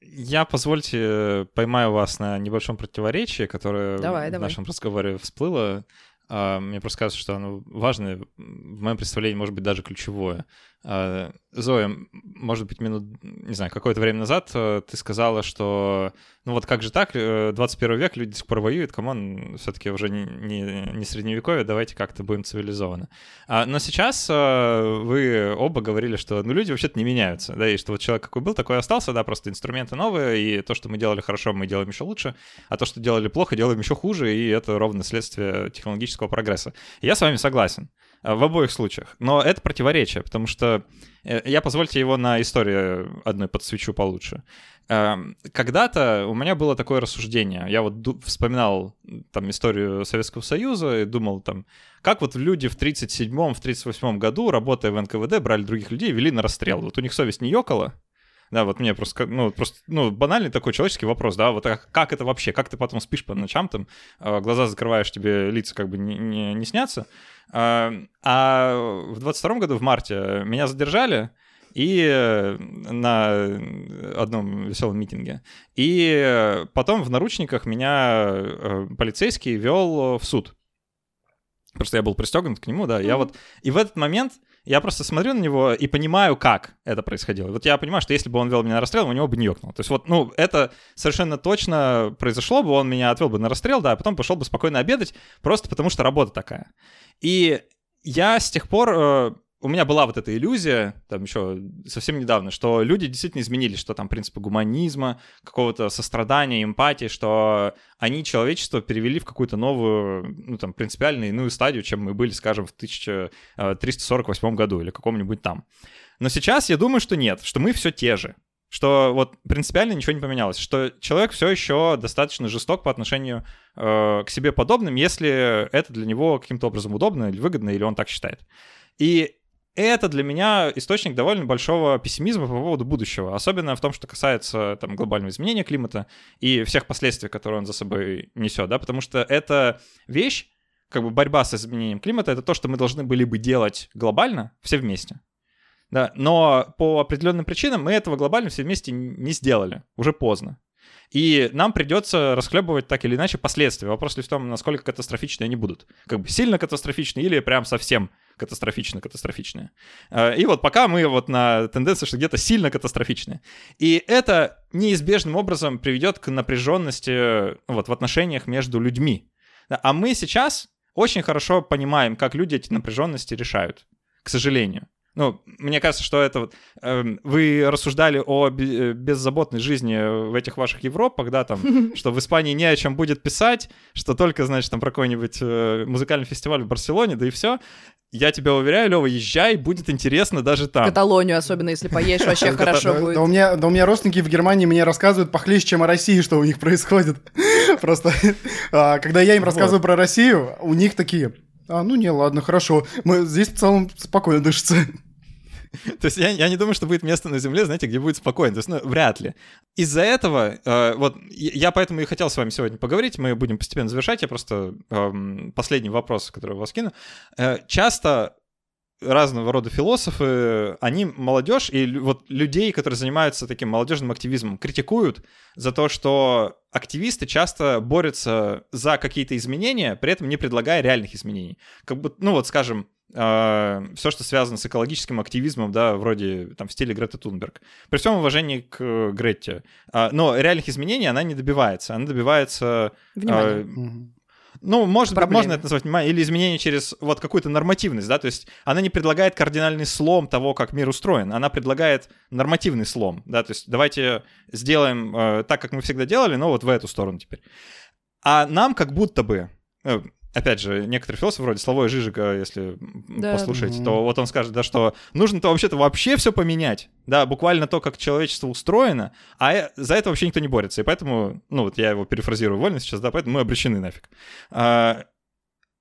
Я, позвольте, поймаю вас на небольшом противоречии, которое давай, в давай. нашем разговоре всплыло. А, мне просто кажется, что оно важное, в моем представлении, может быть, даже ключевое. А, Зоя, может быть, минут, не знаю, какое-то время назад э, ты сказала, что ну вот как же так, 21 э, век, люди до сих пор воюют, come on, все-таки уже не, не, не средневековье, давайте как-то будем цивилизованы. А, но сейчас э, вы оба говорили, что ну, люди вообще-то не меняются, да, и что вот человек какой был, такой остался, да, просто инструменты новые, и то, что мы делали хорошо, мы делаем еще лучше, а то, что делали плохо, делаем еще хуже, и это ровно следствие технологического прогресса. я с вами согласен. Э, в обоих случаях. Но это противоречие, потому что э, я позвольте его на истории одной подсвечу получше. Эм, когда-то у меня было такое рассуждение. Я вот вспоминал там историю Советского Союза и думал там, как вот люди в 37-м, в 38-м году, работая в НКВД, брали других людей и вели на расстрел. Вот у них совесть не ёкала, да, вот мне просто, ну, просто, ну, банальный такой человеческий вопрос, да, вот а как это вообще, как ты потом спишь по ночам, там, э, глаза закрываешь, тебе лица как бы не, не, не снятся, а, а в 22 году, в марте, меня задержали, и на одном веселом митинге. И потом в наручниках меня э, полицейский вел в суд. Просто я был пристегнут к нему, да. Mm-hmm. Я вот... И в этот момент я просто смотрю на него и понимаю, как это происходило. Вот я понимаю, что если бы он вел меня на расстрел, у него бы не ёкнул. То есть вот, ну, это совершенно точно произошло бы, он меня отвел бы на расстрел, да, а потом пошел бы спокойно обедать, просто потому что работа такая. И я с тех пор э, у меня была вот эта иллюзия, там еще совсем недавно, что люди действительно изменились, что там принципы гуманизма, какого-то сострадания, эмпатии, что они человечество перевели в какую-то новую, ну там, принципиально иную стадию, чем мы были, скажем, в 1348 году или каком-нибудь там. Но сейчас я думаю, что нет, что мы все те же. Что вот принципиально ничего не поменялось, что человек все еще достаточно жесток по отношению э, к себе подобным, если это для него каким-то образом удобно или выгодно, или он так считает. И это для меня источник довольно большого пессимизма по поводу будущего, особенно в том, что касается там, глобального изменения климата и всех последствий, которые он за собой несет, да, потому что это вещь, как бы борьба с изменением климата — это то, что мы должны были бы делать глобально все вместе. Да, но по определенным причинам мы этого глобально все вместе не сделали. Уже поздно. И нам придется расхлебывать так или иначе последствия. Вопрос лишь в том, насколько катастрофичные они будут. Как бы сильно катастрофичные или прям совсем катастрофично-катастрофичные. Э, и вот пока мы вот на тенденции, что где-то сильно катастрофичные. И это неизбежным образом приведет к напряженности вот, в отношениях между людьми. А мы сейчас очень хорошо понимаем, как люди эти напряженности решают, к сожалению. Ну, мне кажется, что это вот... Э, вы рассуждали о э, беззаботной жизни в этих ваших Европах, да, там, что в Испании не о чем будет писать, что только, значит, там про какой-нибудь э, музыкальный фестиваль в Барселоне, да и все. Я тебя уверяю, Лева, езжай, будет интересно даже там. Каталонию, особенно если поедешь, вообще хорошо будет. Да у меня, да у меня родственники в Германии мне рассказывают похлеще, чем о России, что у них происходит. Просто, а, когда я им рассказываю про Россию, у них такие, а, ну не, ладно, хорошо, мы здесь в целом спокойно дышится. То есть я, я не думаю, что будет место на Земле, знаете, где будет спокойно. То есть, ну, вряд ли. Из-за этого, э, вот, я поэтому и хотел с вами сегодня поговорить, мы будем постепенно завершать, я просто э, последний вопрос, который у вас кину. Э, часто разного рода философы, они молодежь и вот людей, которые занимаются таким молодежным активизмом, критикуют за то, что активисты часто борются за какие-то изменения, при этом не предлагая реальных изменений. Как бы, ну вот, скажем, все, что связано с экологическим активизмом, да, вроде там в стиле Греты Тунберг. При всем уважении к э, Гретте. Э, но реальных изменений она не добивается. Она добивается... Внимание. Э, ну, может можно это назвать внимание, или изменение через вот какую-то нормативность, да, то есть она не предлагает кардинальный слом того, как мир устроен, она предлагает нормативный слом, да, то есть давайте сделаем э, так, как мы всегда делали, но вот в эту сторону теперь. А нам как будто бы, э, опять же, некоторые философы вроде Славой Жижика, если да. послушать, mm-hmm. то вот он скажет, да, что нужно-то вообще-то вообще все поменять, да, буквально то, как человечество устроено, а за это вообще никто не борется, и поэтому, ну вот я его перефразирую вольно сейчас, да, поэтому мы обречены нафиг. А,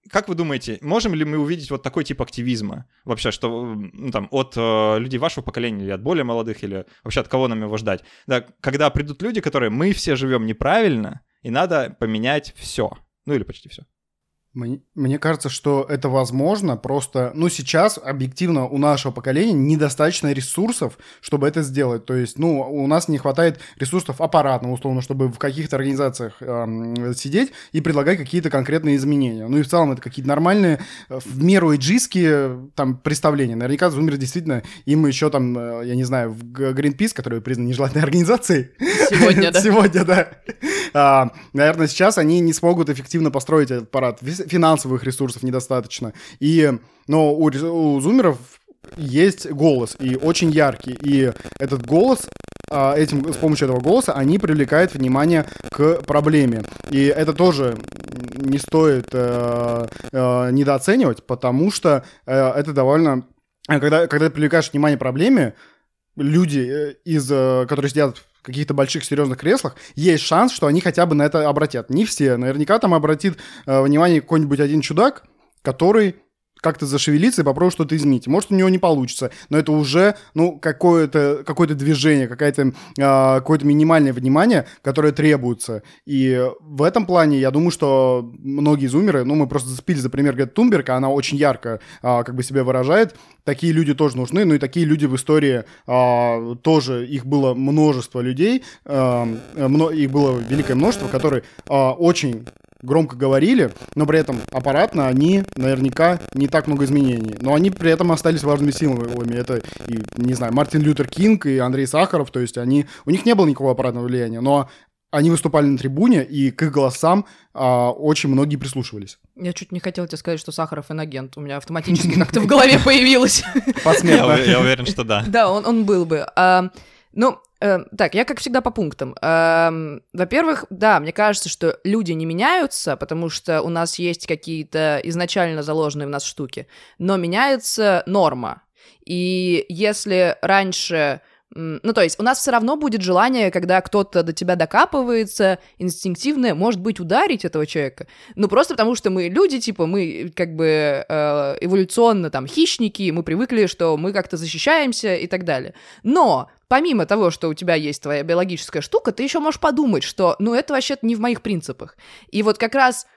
как вы думаете, можем ли мы увидеть вот такой тип активизма вообще, что ну, там от э, людей вашего поколения или от более молодых или вообще от кого нам его ждать? Да, когда придут люди, которые мы все живем неправильно и надо поменять все, ну или почти все. Мне, кажется, что это возможно, просто, ну, сейчас объективно у нашего поколения недостаточно ресурсов, чтобы это сделать. То есть, ну, у нас не хватает ресурсов аппаратно, условно, чтобы в каких-то организациях э, сидеть и предлагать какие-то конкретные изменения. Ну и в целом это какие-то нормальные, э, в меру эйджистские там представления. Наверняка Зумер действительно, им еще там, э, я не знаю, в Greenpeace, который признан нежелательной организацией. Сегодня, да. Сегодня, да. А, наверное, сейчас они не смогут эффективно построить этот аппарат финансовых ресурсов недостаточно. И, но у, у зумеров есть голос, и очень яркий. И этот голос, а, этим, с помощью этого голоса они привлекают внимание к проблеме. И это тоже не стоит э, э, недооценивать, потому что э, это довольно... Когда, когда ты привлекаешь внимание к проблеме, люди, э, из, э, которые сидят каких-то больших серьезных креслах, есть шанс, что они хотя бы на это обратят. Не все. Наверняка там обратит э, внимание какой-нибудь один чудак, который как-то зашевелиться и попробовать что-то изменить. Может, у него не получится, но это уже, ну, какое-то какое движение, какое-то э, какое-то минимальное внимание, которое требуется. И в этом плане я думаю, что многие зумеры, ну, мы просто зацепили за пример Гет Тунберг, она очень ярко э, как бы себя выражает. Такие люди тоже нужны, ну и такие люди в истории э, тоже, их было множество людей, э, их было великое множество, которые э, очень громко говорили, но при этом аппаратно они наверняка не так много изменений. Но они при этом остались важными символами. Это, и, не знаю, Мартин Лютер Кинг и Андрей Сахаров, то есть они, у них не было никакого аппаратного влияния, но они выступали на трибуне, и к их голосам а, очень многие прислушивались. Я чуть не хотел тебе сказать, что Сахаров инагент. У меня автоматически как-то в голове появилось. Я уверен, что да. Да, он был бы. А, ну, так, я как всегда по пунктам. Э, во-первых, да, мне кажется, что люди не меняются, потому что у нас есть какие-то изначально заложенные в нас штуки, но меняется норма. И если раньше ну, то есть у нас все равно будет желание, когда кто-то до тебя докапывается, инстинктивное, может быть, ударить этого человека. Ну, просто потому что мы люди, типа, мы как бы э, эволюционно там хищники, мы привыкли, что мы как-то защищаемся и так далее. Но помимо того, что у тебя есть твоя биологическая штука, ты еще можешь подумать, что, ну, это вообще не в моих принципах. И вот как раз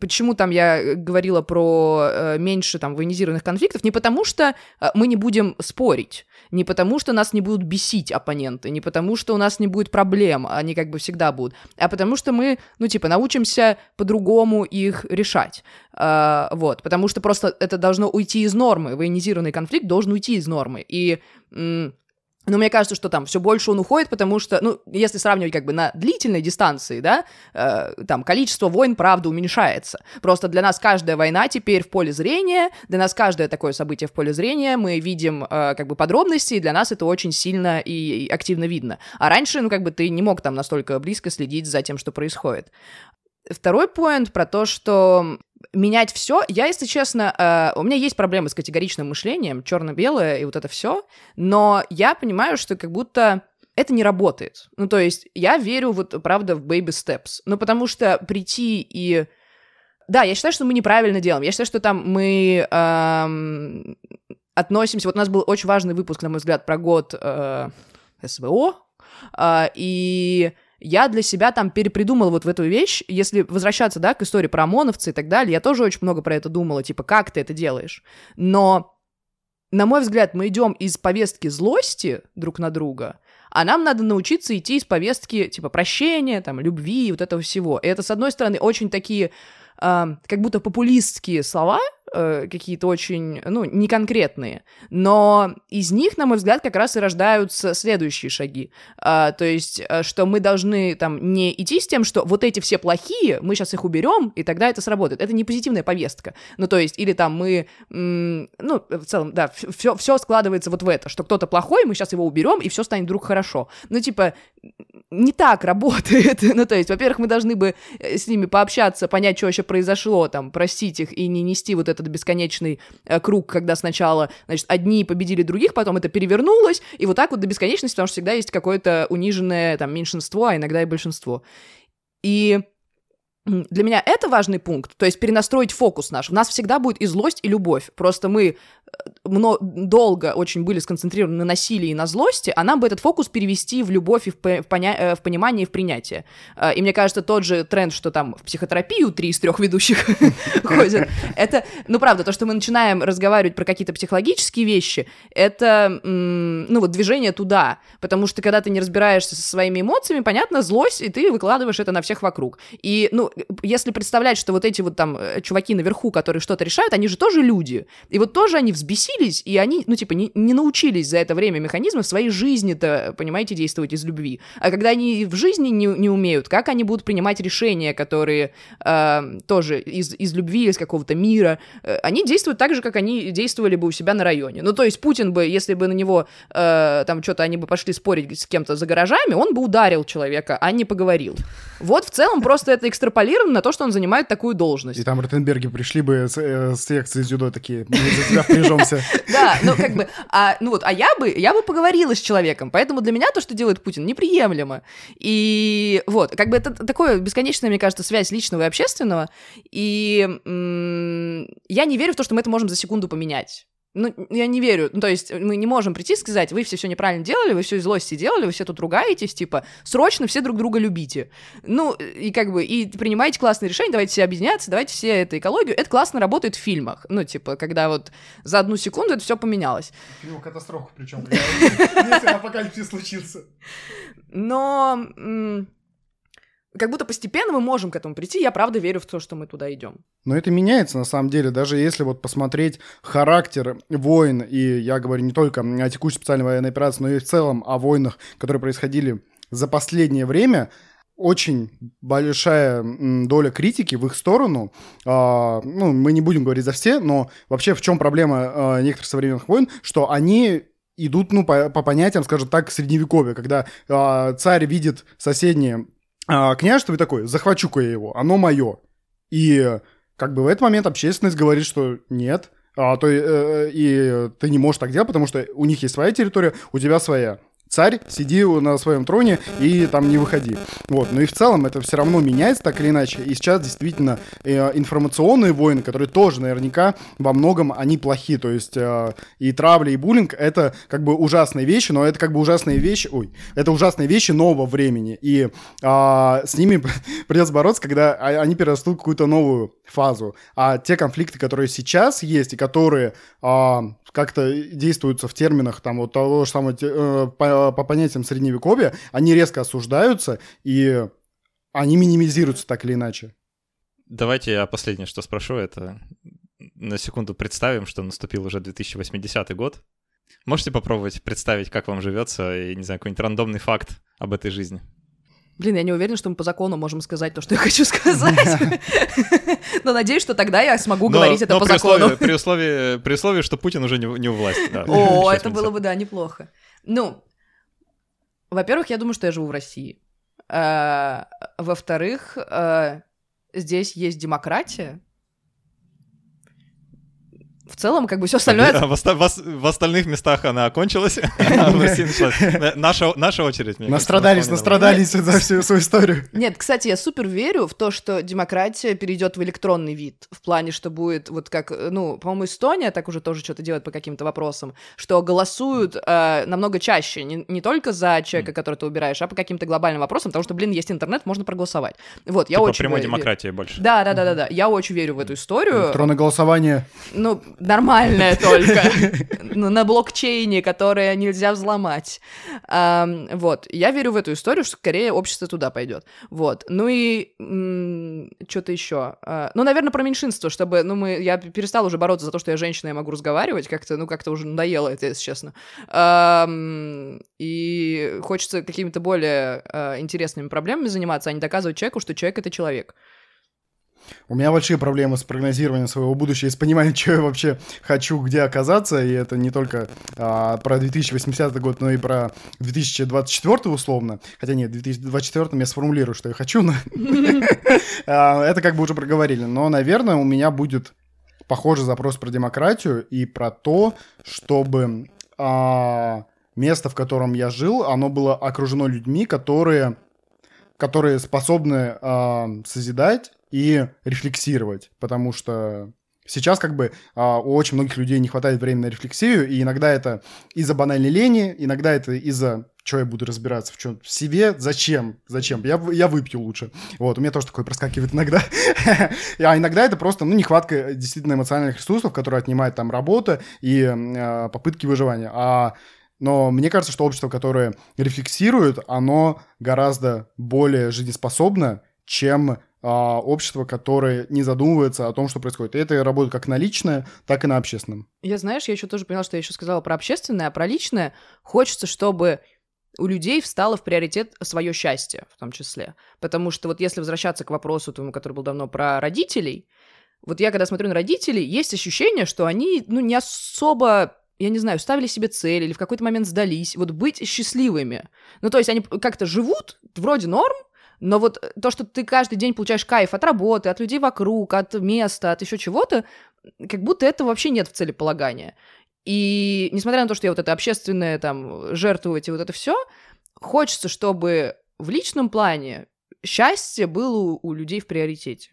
почему там я говорила про э, меньше там военизированных конфликтов, не потому что э, мы не будем спорить, не потому что нас не будут бесить оппоненты, не потому что у нас не будет проблем, они как бы всегда будут, а потому что мы, ну, типа, научимся по-другому их решать. Э, вот, потому что просто это должно уйти из нормы, военизированный конфликт должен уйти из нормы. И но мне кажется, что там все больше он уходит, потому что, ну, если сравнивать как бы на длительной дистанции, да, э, там количество войн, правда, уменьшается. Просто для нас каждая война теперь в поле зрения, для нас каждое такое событие в поле зрения, мы видим э, как бы подробности, и для нас это очень сильно и активно видно. А раньше, ну, как бы ты не мог там настолько близко следить за тем, что происходит. Второй поинт про то, что менять все. Я, если честно, э, у меня есть проблемы с категоричным мышлением, черно-белое и вот это все, но я понимаю, что как будто это не работает. Ну, то есть я верю вот, правда, в baby steps. Ну, потому что прийти и... Да, я считаю, что мы неправильно делаем. Я считаю, что там мы эм, относимся... Вот у нас был очень важный выпуск, на мой взгляд, про год э, СВО, э, и я для себя там перепридумала вот в эту вещь, если возвращаться, да, к истории про ОМОНовцы и так далее, я тоже очень много про это думала, типа, как ты это делаешь? Но, на мой взгляд, мы идем из повестки злости друг на друга, а нам надо научиться идти из повестки, типа, прощения, там, любви, вот этого всего. И это, с одной стороны, очень такие, э, как будто популистские слова, э, какие-то очень, ну, неконкретные, но из них, на мой взгляд, как раз и рождаются следующие шаги. А, то есть, э, что мы должны там не идти с тем, что вот эти все плохие, мы сейчас их уберем, и тогда это сработает. Это не позитивная повестка. Ну, то есть, или там мы, м- ну, в целом, да, все, все складывается вот в это, что кто-то плохой, мы сейчас его уберем, и все станет вдруг хорошо. Ну, типа, не так работает. ну, то есть, во-первых, мы должны бы э, с ними пообщаться, понять, что вообще произошло, там, простить их и не нести вот этот бесконечный э, круг, когда сначала, значит, одни победили других, потом это перевернулось, и вот так вот до бесконечности, потому что всегда есть какое-то униженное, там, меньшинство, а иногда и большинство. И для меня это важный пункт, то есть перенастроить фокус наш. У нас всегда будет и злость, и любовь. Просто мы много, долго очень были сконцентрированы на насилии и на злости, а нам бы этот фокус перевести в любовь и в, поня- э, в понимание и в принятие. А, и мне кажется, тот же тренд, что там в психотерапию три из трех ведущих ходят, это, ну правда, то, что мы начинаем разговаривать про какие-то психологические вещи, это, ну вот, движение туда. Потому что когда ты не разбираешься со своими эмоциями, понятно, злость, и ты выкладываешь это на всех вокруг. И, ну, если представлять, что вот эти вот там э, чуваки наверху, которые что-то решают, они же тоже люди. И вот тоже они взбесились, и они, ну, типа, не, не научились за это время механизмы в своей жизни-то, понимаете, действовать из любви. А когда они в жизни не, не умеют, как они будут принимать решения, которые э, тоже из, из любви, из какого-то мира, э, они действуют так же, как они действовали бы у себя на районе. Ну, то есть Путин бы, если бы на него э, там что-то они бы пошли спорить с кем-то за гаражами, он бы ударил человека, а не поговорил. Вот в целом просто это экстраполировано на то, что он занимает такую должность. И там Ротенберги пришли бы с, э, с секции дзюдо такие, мы за тебя впряжемся. Да, ну как бы, а, ну вот, а я бы, я бы поговорила с человеком, поэтому для меня то, что делает Путин, неприемлемо. И вот, как бы это такое бесконечная, мне кажется, связь личного и общественного, и я не верю в то, что мы это можем за секунду поменять. Ну, я не верю. Ну, то есть мы не можем прийти и сказать, вы все все неправильно делали, вы все из злости делали, вы все тут ругаетесь, типа, срочно все друг друга любите. Ну, и как бы, и принимайте классные решения, давайте все объединяться, давайте все это экологию. Это классно работает в фильмах. Ну, типа, когда вот за одну секунду это все поменялось. Фильм катастрофу причем, если апокалипсис случится. Но как будто постепенно мы можем к этому прийти. Я правда верю в то, что мы туда идем. Но это меняется на самом деле. Даже если вот посмотреть характер войн, и я говорю не только о текущей специальной военной операции, но и в целом о войнах, которые происходили за последнее время, очень большая доля критики в их сторону. А, ну, мы не будем говорить за все, но вообще в чем проблема а, некоторых современных войн, что они идут, ну, по, по понятиям, скажем так, средневековья, когда а, царь видит соседнее а, княжество такой, захвачу-ка я его, оно мое. И как бы в этот момент общественность говорит, что нет, а, то, э, и ты не можешь так делать, потому что у них есть своя территория, у тебя своя. Царь, сиди на своем троне и там не выходи. Вот. Но и в целом это все равно меняется так или иначе. И сейчас действительно э, информационные войны, которые тоже наверняка во многом они плохи. То есть э, и травля, и буллинг это как бы ужасные вещи, но это как бы ужасные вещи, ой, это ужасные вещи нового времени. И э, с ними придется бороться, когда они перерастут какую-то новую фазу. А те конфликты, которые сейчас есть и которые э, как-то действуются в терминах там вот того же самого э, по, по понятиям средневековья, они резко осуждаются и они минимизируются так или иначе. Давайте я последнее, что спрошу, это на секунду представим, что наступил уже 2080 год. Можете попробовать представить, как вам живется, и, не знаю, какой-нибудь рандомный факт об этой жизни? Блин, я не уверена, что мы по закону можем сказать то, что я хочу сказать. Но надеюсь, что тогда я смогу говорить это по закону. При условии, при условии, что Путин уже не у власти. О, это было бы, да, неплохо. Ну, во-первых, я думаю, что я живу в России. Э, во-вторых, э, здесь есть демократия. В целом, как бы все остальное... А в, в, в остальных местах она окончилась. Наша, наша очередь. Мне настрадались, настрадались за всю свою историю. Нет, кстати, я супер верю в то, что демократия перейдет в электронный вид. В плане, что будет вот как, ну, по-моему, Эстония так уже тоже что-то делает по каким-то вопросам, что голосуют э, намного чаще, не, не только за человека, которого ты убираешь, а по каким-то глобальным вопросам, потому что, блин, есть интернет, можно проголосовать. Вот, я типа очень... прямой демократии больше. Да, да, да, да, да. Я очень верю в эту историю. Электронное голосование. Ну, нормальное только, ну, на блокчейне, которое нельзя взломать. Вот, я верю в эту историю, что скорее общество туда пойдет. Вот, ну и что-то еще. А, ну, наверное, про меньшинство, чтобы, ну, мы, я перестала уже бороться за то, что я женщина, я могу разговаривать, как-то, ну, как-то уже надоело это, если честно. И хочется какими-то более а, интересными проблемами заниматься, а не доказывать человеку, что человек — это человек. У меня большие проблемы с прогнозированием своего будущего и с пониманием, что я вообще хочу, где оказаться. И это не только а, про 2080 год, но и про 2024 условно. Хотя нет, в 2024 я сформулирую, что я хочу, но а, это как бы уже проговорили. Но, наверное, у меня будет похожий запрос про демократию и про то, чтобы а, место, в котором я жил, оно было окружено людьми, которые которые способны э, созидать и рефлексировать, потому что сейчас как бы а, у очень многих людей не хватает времени на рефлексию, и иногда это из-за банальной лени, иногда это из-за что я буду разбираться в чем в себе, зачем, зачем, я, я выпью лучше. Вот, у меня тоже такое проскакивает иногда. а иногда это просто, ну, нехватка действительно эмоциональных ресурсов, которые отнимает там работа и э, попытки выживания. А но мне кажется, что общество, которое рефлексирует, оно гораздо более жизнеспособно, чем а, общество, которое не задумывается о том, что происходит. И это работает как на личное, так и на общественном. Я, знаешь, я еще тоже поняла, что я еще сказала про общественное, а про личное хочется, чтобы у людей встало в приоритет свое счастье, в том числе. Потому что вот если возвращаться к вопросу, тому, который был давно про родителей, вот я когда смотрю на родителей, есть ощущение, что они, ну, не особо я не знаю, ставили себе цель или в какой-то момент сдались, вот быть счастливыми. Ну, то есть они как-то живут, вроде норм, но вот э, то, что ты каждый день получаешь кайф от работы, от людей вокруг, от места, от еще чего-то, как будто этого вообще нет в целеполагания. И несмотря на то, что я вот это общественное, там, жертвовать и вот это все, хочется, чтобы в личном плане счастье было у людей в приоритете.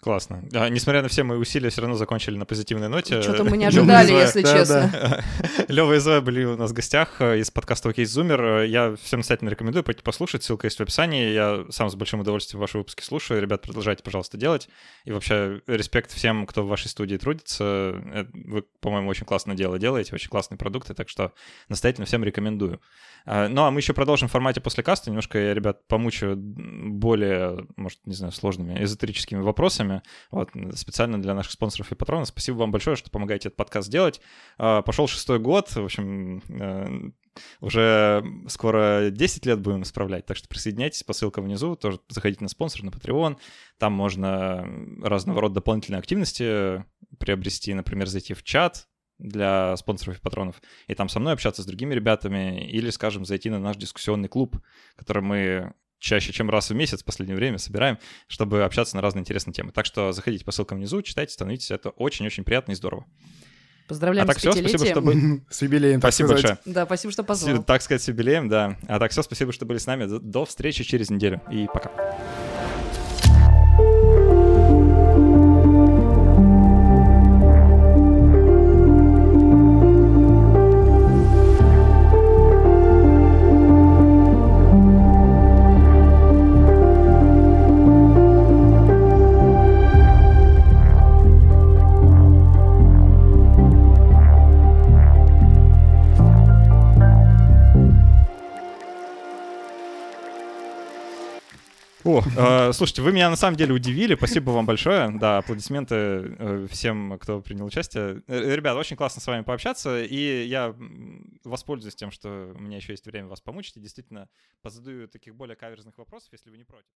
Классно. А, несмотря на все мои усилия, все равно закончили на позитивной ноте. Что-то мы не ожидали, если честно. Лева и Зоя были у нас в гостях э, из подкаста «Окей, Зумер». Я всем настоятельно рекомендую пойти послушать, ссылка есть в описании. Я сам с большим удовольствием ваши выпуски слушаю. Ребят, продолжайте, пожалуйста, делать. И вообще, респект всем, кто в вашей студии трудится. Э, вы, по-моему, очень классное дело делаете, очень классные продукты, так что настоятельно всем рекомендую. А, ну, а мы еще продолжим в формате после каста. Немножко я, ребят, помучаю более, может, не знаю, сложными эзотерическими вопросами. Вот, специально для наших спонсоров и патронов. Спасибо вам большое, что помогаете этот подкаст делать. А, пошел шестой год, в общем, э, уже скоро 10 лет будем справлять, так что присоединяйтесь по ссылкам внизу, тоже заходите на спонсор, на Patreon, там можно разного рода дополнительные активности приобрести, например, зайти в чат, для спонсоров и патронов, и там со мной общаться с другими ребятами, или, скажем, зайти на наш дискуссионный клуб, который мы чаще, чем раз в месяц в последнее время собираем, чтобы общаться на разные интересные темы. Так что заходите по ссылкам внизу, читайте, становитесь, это очень-очень приятно и здорово. Поздравляем А так с всё, спасибо, что С юбилеем, так Спасибо сказать. большое. Да, спасибо, что С- позвал. Так сказать, с юбилеем, да. А так все, спасибо, что были с нами. До- До встречи через неделю. И пока. О, э, слушайте, вы меня на самом деле удивили. Спасибо вам большое. Да, аплодисменты э, всем, кто принял участие. Э, Ребят, очень классно с вами пообщаться. И я воспользуюсь тем, что у меня еще есть время вас помучить. И действительно позадаю таких более каверзных вопросов, если вы не против.